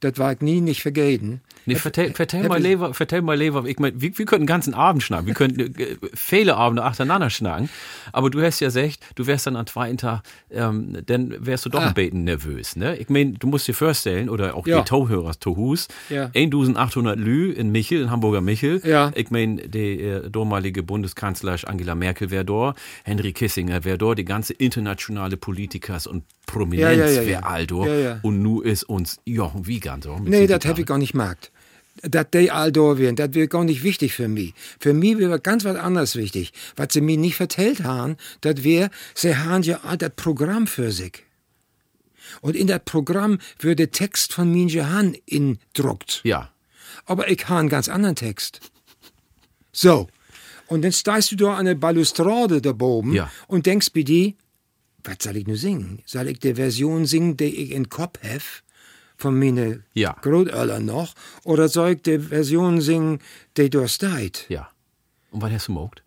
Das war ich nie nicht vergessen. Nee, vertell, vertell, mal lieber, vertell mal lieber, ich mein, wir, wir könnten den ganzen Abend schnacken, wir könnten äh, viele Abende acheinander schnacken, aber du hast ja gesagt, du wärst dann am zweiten Tag, ähm, dann wärst du doch Ah. ein bisschen nervös, ne? Ich mein, du musst dir vorstellen, oder auch Ja. die Tauhörer, Tohus, Ja. 1800 Lü in Michel, in Hamburger Michel, Ja. ich mein, die äh, damalige Bundeskanzlerin Angela Merkel wäre da, Henry Kissinger wäre da, die ganze internationale Politikers und Prominenz Ja, ja, ja, wäre all da, und nu ist uns Jochen Wiegand so. Nee, das habe ich gar nicht gemacht. Dass die all da wären, das wäre gar nicht wichtig für mich. Für mich wäre ganz was anderes wichtig. Was sie mir nicht vertellt haben, das wäre, sie haben ja all das Programm für sich. Und in das Programm würde Text von Minje Han indruckt. Ja. Aber ich habe einen ganz anderen Text. So. Und dann stehst du da an der Balustrade da oben Ja. und denkst bei dir, was soll ich nur singen? Soll ich die Version singen, die ich in Kopf habe? Von meine Ja. Großeltern noch? Oder soll ich die Version singen, die da steht? Ja. Und was hast du gemacht?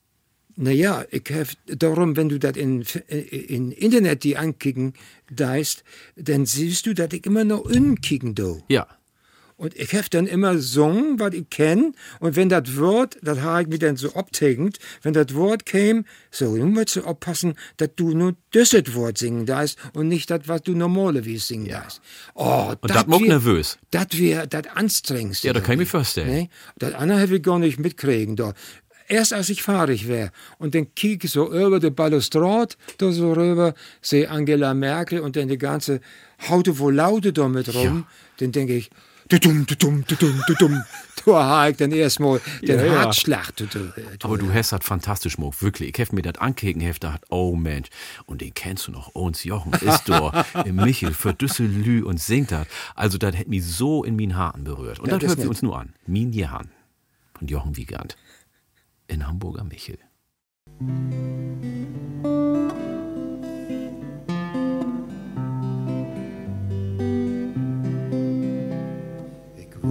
Naja, ich hab darum, wenn du das in, in Internet die ankicken deist, dann siehst du, dass ich immer noch unkicken do. Ja. Und ich hab dann immer gesungen, was ich kenn. Und wenn das Wort, das habe ich mir dann so abtegend, wenn das Wort käme, so, nun musst du aufpassen, dass du nur dieses Wort singen darfst und nicht das, was du normalerweise singen darfst. Oh, Und das macht nervös. Das wäre das anstrengendste. Ja, da kann ich mir vorstellen. Nee, das andere habe ich gar nicht mitkriegen. Da. Erst als ich fahrig wäre und dann kiek ich so über die Balustrade, da so rüber, sehe Angela Merkel und dann die ganze Haute wo Laute da mit rum, dann denke ich, du dumm, du dumm, du dumm, du dumm. Da habe ich dann erstmal den Ja. Herzschlag. Du, du, du, Aber du hast das fantastisch gemacht, wirklich. Ich hab mir das angekeken, hab gedacht, oh Mensch, und den kennst du noch, uns Jochen ist da im Michel für Düsselü und singt das. Also das hat mich so in meinen Haaren berührt. Und Ja, das das hört wir uns nur an. Min Jahan von Jochen Wiegand in Hamburger Michel.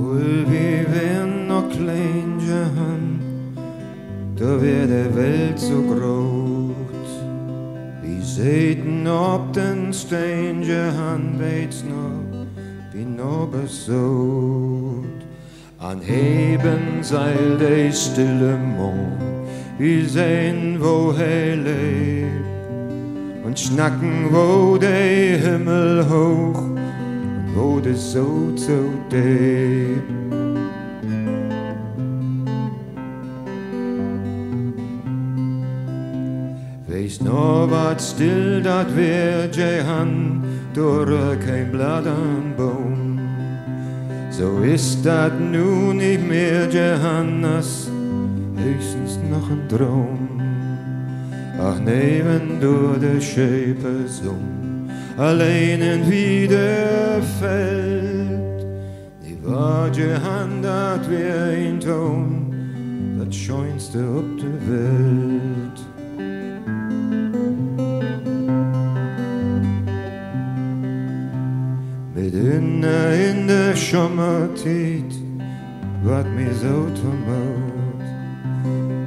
Wohl, wir wären noch klein, Johann, da wär der Welt so groß. Wie Satan ob den Stranger Hand weit's noch, wie noch besot. An Heben seil der stille Mond, wie sehen, wo er lebt. Und schnacken, wo der Himmel hoch, das so so deep. Wees nog wat stil, dat weer jij han, door kein Blatt an Baum. So ist dat nu nicht mehr Johannes, höchstens noch ein Traum. Ach nee, wenn du de Schäpe sum, allein in wieder fällt, die war Johann, dat wär ein Ton, dat schönste op der Welt. Mit inne in der Sommertiet wat mir so tumult.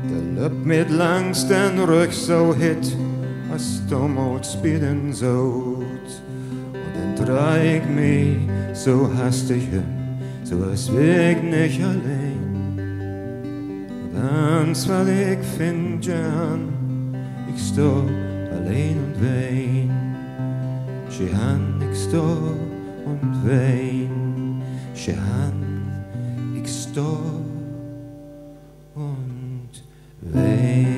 Der Lüb mit langs den Rück so hit, as dummot spielen sollt. Dreig mich so hastig hin, so wär ich nicht allein. Ganz weil ich find ja an, ich sto allein und wein. Sie han ich sto und wein. Sie han ich sto und wein.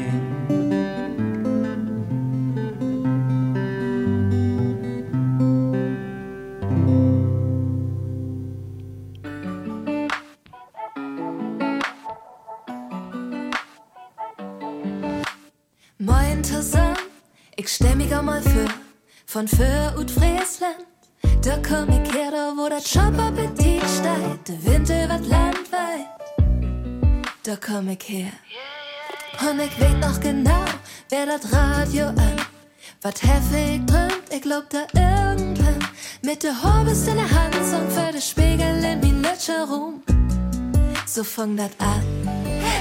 Von für und Friesland. Da komm ich her, da wo der Jobappetit steigt, der Winter wird landweit. Da komm ich her. Und ich weet noch genau, wer das Radio an. Was heftig drömt, ich glaub da irgendwann. Mit der Horbis in der Hand, Song für den Spiegel in mein Lütscher rum. So fang dat an.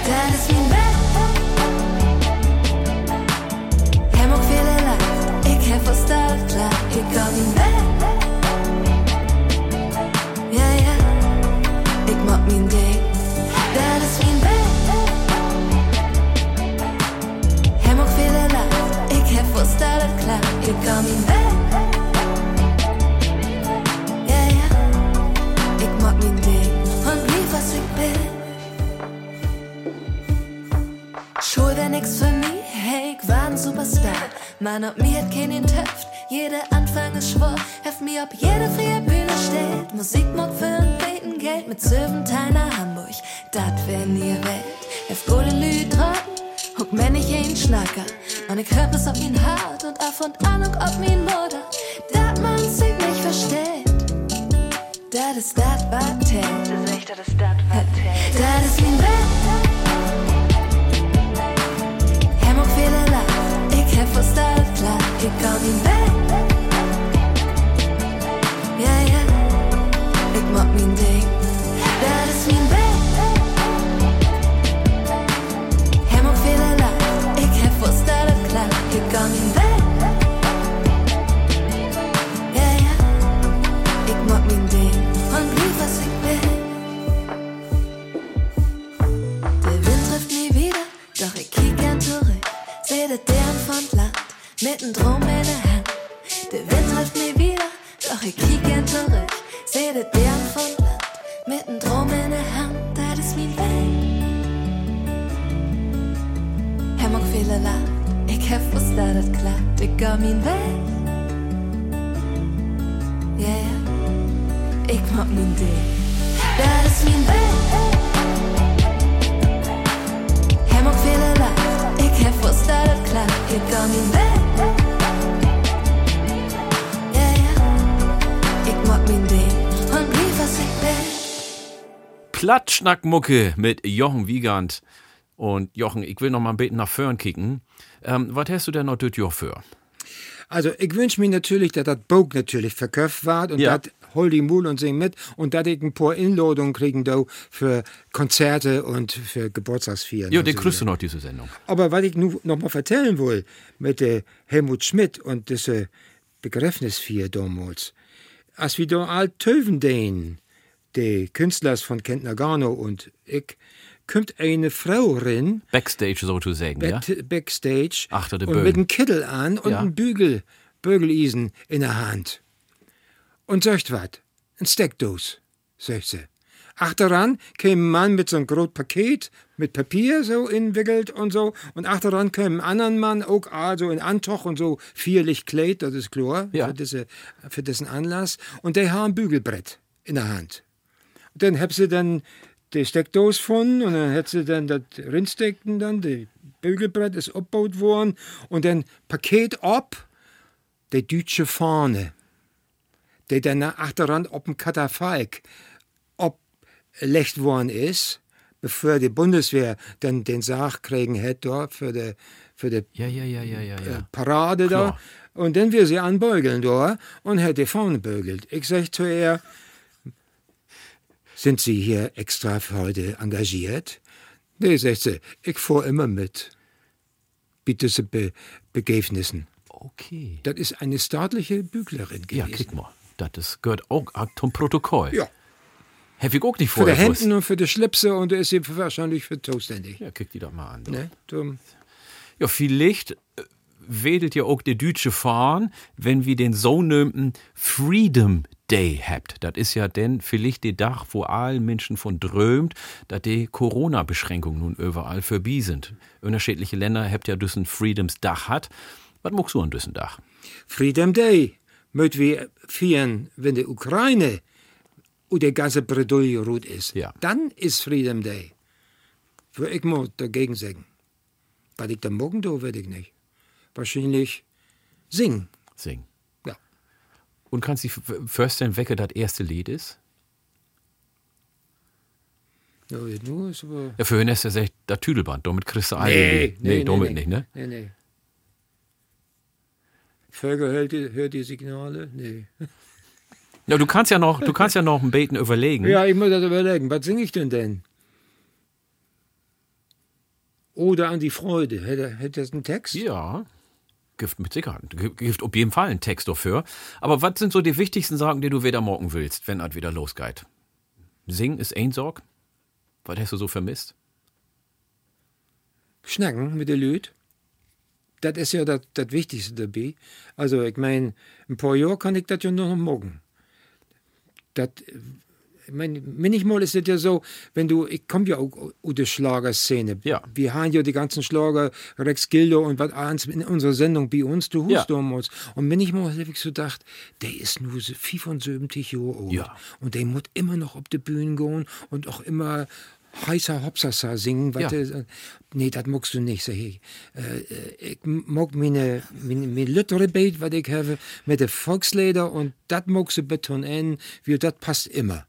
Das ist mein Bett. Ik heb versteld klaar, ik kan niet weg. Ja, ja, ik maak mijn ding, dat is mijn bed. Hem ook veel laat, ik heb versteld klaar, ik kan niet weg. Ja, ja, ik maak mijn ding, und lief was ik bin. Schuld wär nix für mich, hey, ich war ein Superstar. Man, ob mir hat keinen Töpft, jeder Anfang ist schwor. Heft mir, ob jede freie Bühne steht. Musik mag für ein Beten Geld mit Serpentiner Hamburg. Dat wär nie Welt. Heft gute Lüd trocken, huck mir nicht ein Schnacker. Ich hör bis auf ihn hart und auf und an und ob mein Mutter. Dat man sich nicht versteht. Dat ist dat, was zählt. Das ist echt, das ist dat, was zählt. Dat ist mein Bett. Hem ook veel laat, ik heb versteld klaar, ik kan niet weg. Mit nem Drum in der Hand. Der Wind trifft nie wieder, doch ich kiek gern zurück. Seh den Dern von Land, mit nem Drum in der Hand. Das ist mein Weg. Hem ook viele laat, ik heb verstaan het klaar. Ik ga mijn weg. Ja, ja, ik maak mijn ding. Dat is mijn weg. Hem ook veel laat, ik heb Ik ga mijn weg. Ja, ja, ik maak mijn ding. Und lief was ik ben. Plattschnackmucke mit Jochen Wiegand. Und Jochen, ich will noch mal ein bisschen nach vorn kicken. Ähm, was hast du denn noch Jahr für? Also, ich wünsche mir natürlich, dass das Buch natürlich verkauft wird und Ja. dass hol die Mul und sing mit und dass ich ein paar Inladungen kriegen da für Konzerte und für Geburtstagsfeiern. Ja, und den so du noch, diese Sendung. Aber was ich nu noch mal vertellen will, mit der Helmut Schmidt und diese Begräbnisfeier damals, als wir da all töven den, die Künstlers von Kent Nagano und ich, kommt eine Frau rein, Backstage sozusagen, ja? Back- Backstage Achter der und Bögen. mit einem Kittel an und Ja. einem Bügel, Bügeleisen in der Hand. Und sagt wat, ein Steckdos, sagt sie. Achteran käme ein Mann mit so einem großen Paket mit Papier so inwickelt und so. Und achteran käme ein anderer Mann, auch also in Antoch und so vierlich Kleid, das ist klar, Ja. für, diese, für diesen Anlass. Und der haben ein Bügelbrett in der Hand. Und dann hab sie dann die Steckdose gefunden und dann hat sie dann das Rindstecken dann, das Bügelbrett ist abgebaut worden und dann Paket ab, die deutsche Fahne, die dann achteran auf dem Katafalk abgelegt worden ist, bevor die Bundeswehr dann den Sarg kriegen hätte dort für die, für die Ja, ja, ja, ja, ja, äh, ja. Parade Klar. da. Und dann wir sie anbeugeln da und hat die Fahne bögelt. Ich sag zu ihr, sind Sie hier extra für heute engagiert? Nee, sagt sie, ich fahr immer mit. Bitte Be Begäbnissen. Okay. Das ist eine staatliche Büglerin Ja, gewesen. guck mal. Das gehört auch zum Protokoll. Ja. Hätte ich auch nicht Für die vorher. Hemden und für die Schlipse und da ist sie wahrscheinlich für zuständig. Ja, guck die doch mal an. Ne? Ja, vielleicht äh, wedelt ja auch der deutsche Fahren, wenn wir den so nömten Freedom Day habt. Das ist ja denn vielleicht der Tag, wo alle Menschen von drömt, dass die Corona-Beschränkungen nun überall vorbei sind. Unterschiedliche Länder habt ja diesen Freedoms Dach hat. Was magst du an diesen Dach? Freedom Day möchten wir feiern, wenn die Ukraine und der ganze Bredouille ruht ist. Ja. Dann ist Freedom Day. Würde ich mal dagegen sagen. Was ich da morgen tue, werde ich nicht. Wahrscheinlich singen. Singen. Ja. Und kannst du dir f- vorstellen, welche das erste Lied ist? Ja, nur ist aber. Ja, für ihn ist das echt das Tüdelband. Damit kriegst du alle Nee, Lied. Nee, damit nicht, ne? Nee, nee. Vögel hört die, hört die Signale? Nee. Ja, du kannst ja noch, du kannst ja noch ein Beten überlegen. Ja, ich muss das überlegen. Was singe ich denn denn? Oder an die Freude. Hätte, hätte das einen Text? Ja. Gift mit Sicherheit. Gift auf jeden Fall einen Text dafür. Aber was sind so die wichtigsten Sachen, die du wieder morgen willst, wenn es wieder losgeht? Singen ist ein Sorg. Was hast du so vermisst? Schnacken mit den Lüd. Das ist ja das Wichtigste dabei. Also, ich meine, ein paar Jahre kann ich das ja nur noch morgen. Das, ich meine, manchmal ist es ja so, wenn du, ich komme ja auch aus der Schlagerszene. Ja. Wir haben ja die ganzen Schlager, Rex Gildo und was alles in unserer Sendung bei uns, du hust Ja. damals. Und manchmal habe ich so gedacht, der ist nur so 75 Jahre alt. Ja. Und der muss immer noch auf die Bühne gehen und auch immer heißer Hopsasa singen. Ja. der- nee, das magst du nicht, sag ich. Äh, äh, ich mag meine, meine, meine Lüttere Beit, was ich habe, mit den Volkslieder und das magst du ein, wie das passt immer.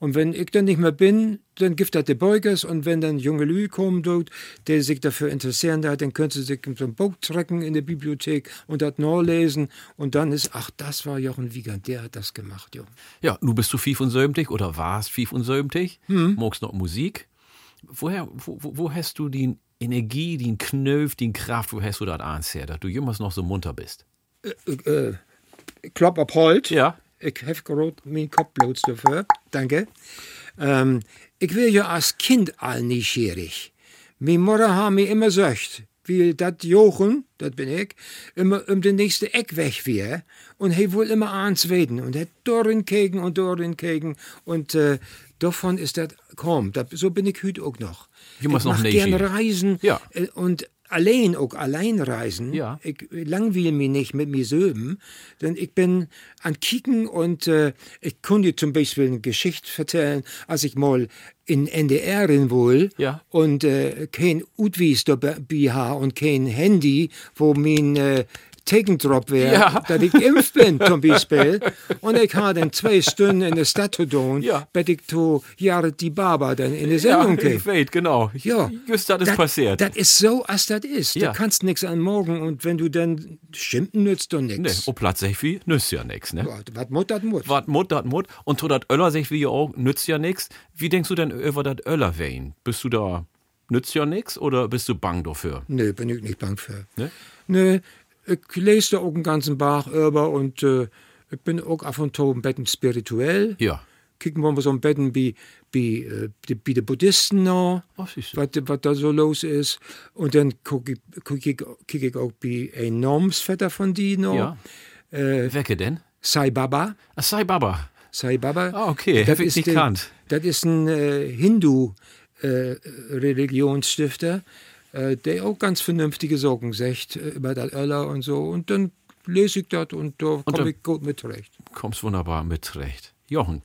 Und wenn ich dann nicht mehr bin, dann gibt das die Beugers und wenn dann junge Lü kommen dort, die sich dafür interessieren, da, dann können sie sich so ein Buch trecken in der Bibliothek und das nachlesen und dann ist, ach, das war Jochen Wiegand, der hat das gemacht, jo. Ja, du bist du 75 oder warst 75, Hm. magst noch Musik. Woher, wo, wo, hast du die Energie, den Knöpf, die Kraft, wo hast du das her, dass du jemals noch so munter bist? Äh, äh, Klopp ab Holt. Ja. Ich habe gerade meinen Kopf bloß dafür. Danke. Ähm, ich will ja als Kind all neugierig. Meine Mutter hat mir immer gesagt, wie dat Jochen, das bin ich, immer um den nächsten Eck weg wäre und he wohl immer ans Weden und hat dorin kegen und dorin kegen und äh, davon ist das kaum. Dat, so bin ich heute auch noch. Du musst ich noch gerne reisen Ja. und allein auch allein reisen. Ja. Ich langweile mich nicht mit mir selben, denn ich bin an Kicken und äh, ich konnte zum Beispiel eine Geschichte erzählen, als ich mal in NDR in wohl Ja. und äh, kein Utwies dabei und kein Handy, wo mein äh, Tegendrop wäre, Ja. dass ich geimpft bin, zum Beispiel. Und ich habe dann zwei Stunden in der Stadt zu tun, Ja. bis ich zu Jared die Barber dann in der Sendung ja, ich weiß, genau. Ja. Just das ist Dat- passiert. Das ist so, als das ist. Ja. Du kannst nichts an morgen und wenn du dann schimpfen nützt du nichts. auf Platz 6 wie nützt ja nix, ne? Was Mut, das Mut. Wat Mut, dat Mut. Und to dat Öller sich wie auch nützt ja nix. Wie denkst du denn über dat Öller Wein? Bist du da nützt ja nix oder bist du bang dafür? Nee, bin ich nicht bang für. Ne? Nee, ich lese da auch einen ganzen Bach über und äh, ich bin auch af und zu ein bisschen spirituell. Ja. Kicken wir mal so ein bisschen wie, wie, äh, die, wie die Buddhisten noch, Was was, was da so los ist. Und dann gucke ich, guck ich, guck ich auch wie ein Namensvetter von die noch. Ja. Äh, Wecke denn? Sai Baba. Ah, Sai Baba. Sai Baba. Ah, okay. Das ist nicht gekannt. Das ist ein äh, Hindu-Religionsstifter, äh, der auch ganz vernünftige Sorgen sagt äh, über das Öller und so. Und dann lese ich das und da komme ich gut mit zurecht. Kommst wunderbar mit zurecht. Jochen,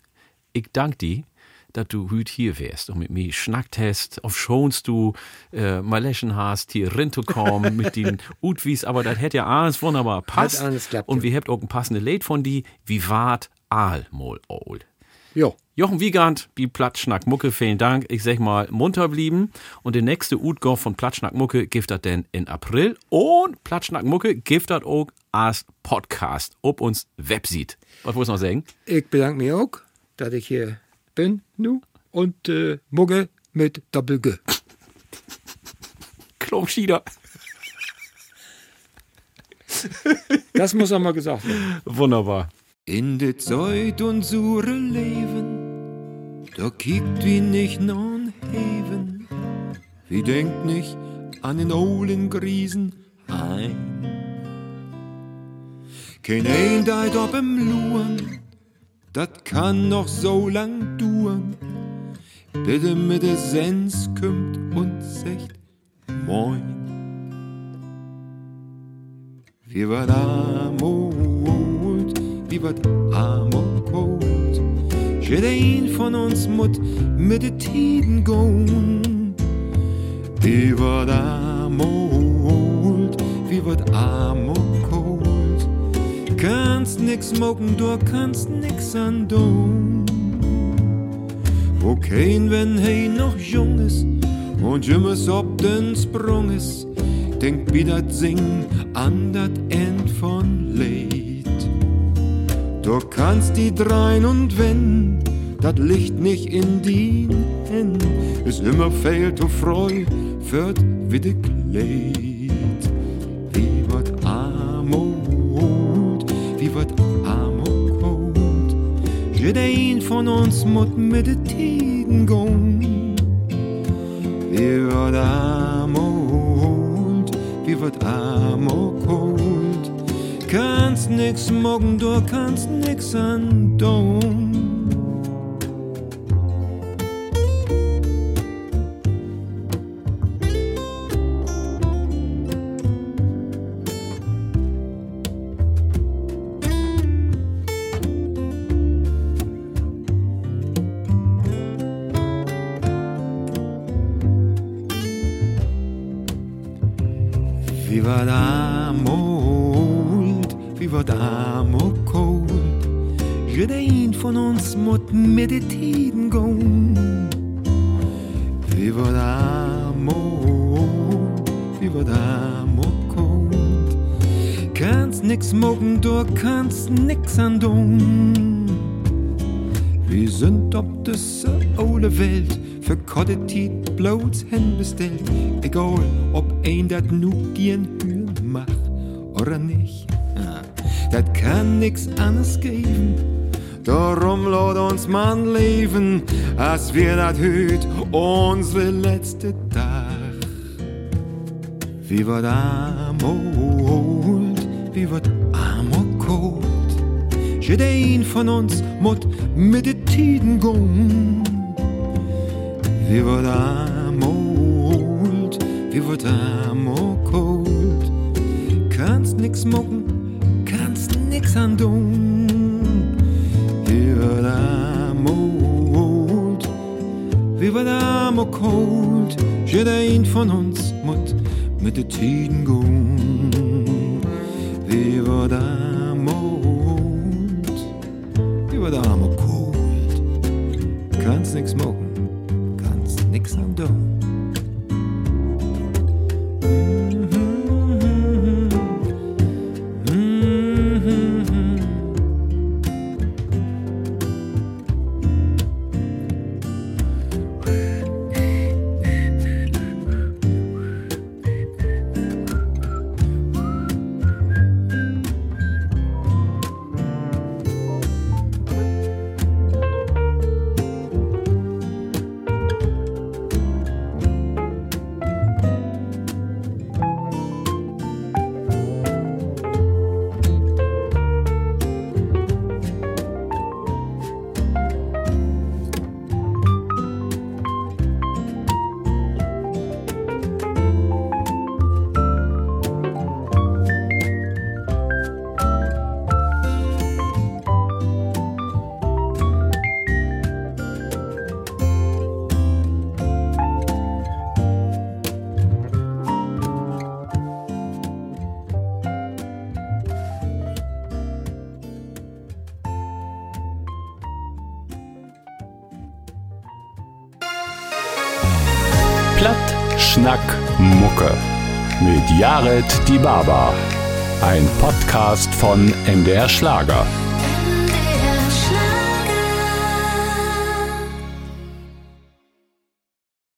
ich danke dir, dass du heute hier wärst und mit mir schnackt hast, auf Schons du äh, mal lächen hast, hier rinzukommen mit den Utwies, aber das hätte ja alles wunderbar passt. alles klappt, und wir habt auch ein passende Lied von die, wie wart Aal mol ol. Jo. Jochen Wiegand, wie Plattschnack Mucke, vielen Dank. Ich sag mal, munter blieben. Und der nächste Utgau von Plattschnack Mucke das denn in April. Und Plattschnack Mucke das auch als Podcast ob uns Website. Was wolltest du noch sagen? Ich bedanke mich auch, dass ich hier bin nu und äh, Mugge mit Doppel-G. Klopschieder. Das muss auch mal gesagt werden. Wunderbar. In de Zeit und sure Leben, da kiekt wie nicht non Heven. Wie denkt nicht an den olden Griesen ein. Kein ein deit ob im Luren, dat kann noch so lang duren. Bitte mit de Sens kümmt und sagt Moin. Wie war da mut, wie wat armer Kot. Jeder ein von uns mut mit de Tiden goen. Wie wat armer wie wat armer Kot. Kannst nix mogen, du kannst nix an. Wo kein, wenn hey noch jung ist und jümmes ob den Sprung ist, denk wie dat Sing an dat End von. Du kannst die drein und wenn dat Licht nicht in din hin, ist immer fehlt du Freu, wird wie de Kleid. Wie wat Armut, wie wat Armut, jeder ein von uns mut mit de Tiden gehen. Wie wat Armut, wie wat Armut, kannst nix mogen, du kannst nix an tun. Mut mit wir dat hüt unsere letzte Tag. Wie wird armold, wie wird kalt. Jeder ein von uns mut mit de Tiden gehen. Wie wird armold, wie wird kalt. Kannst nix mocken, kannst nix an. Kalt. Jeder ein von uns mut mit de Tiden gehen. Baba. Ein Podcast von MDR Schlager.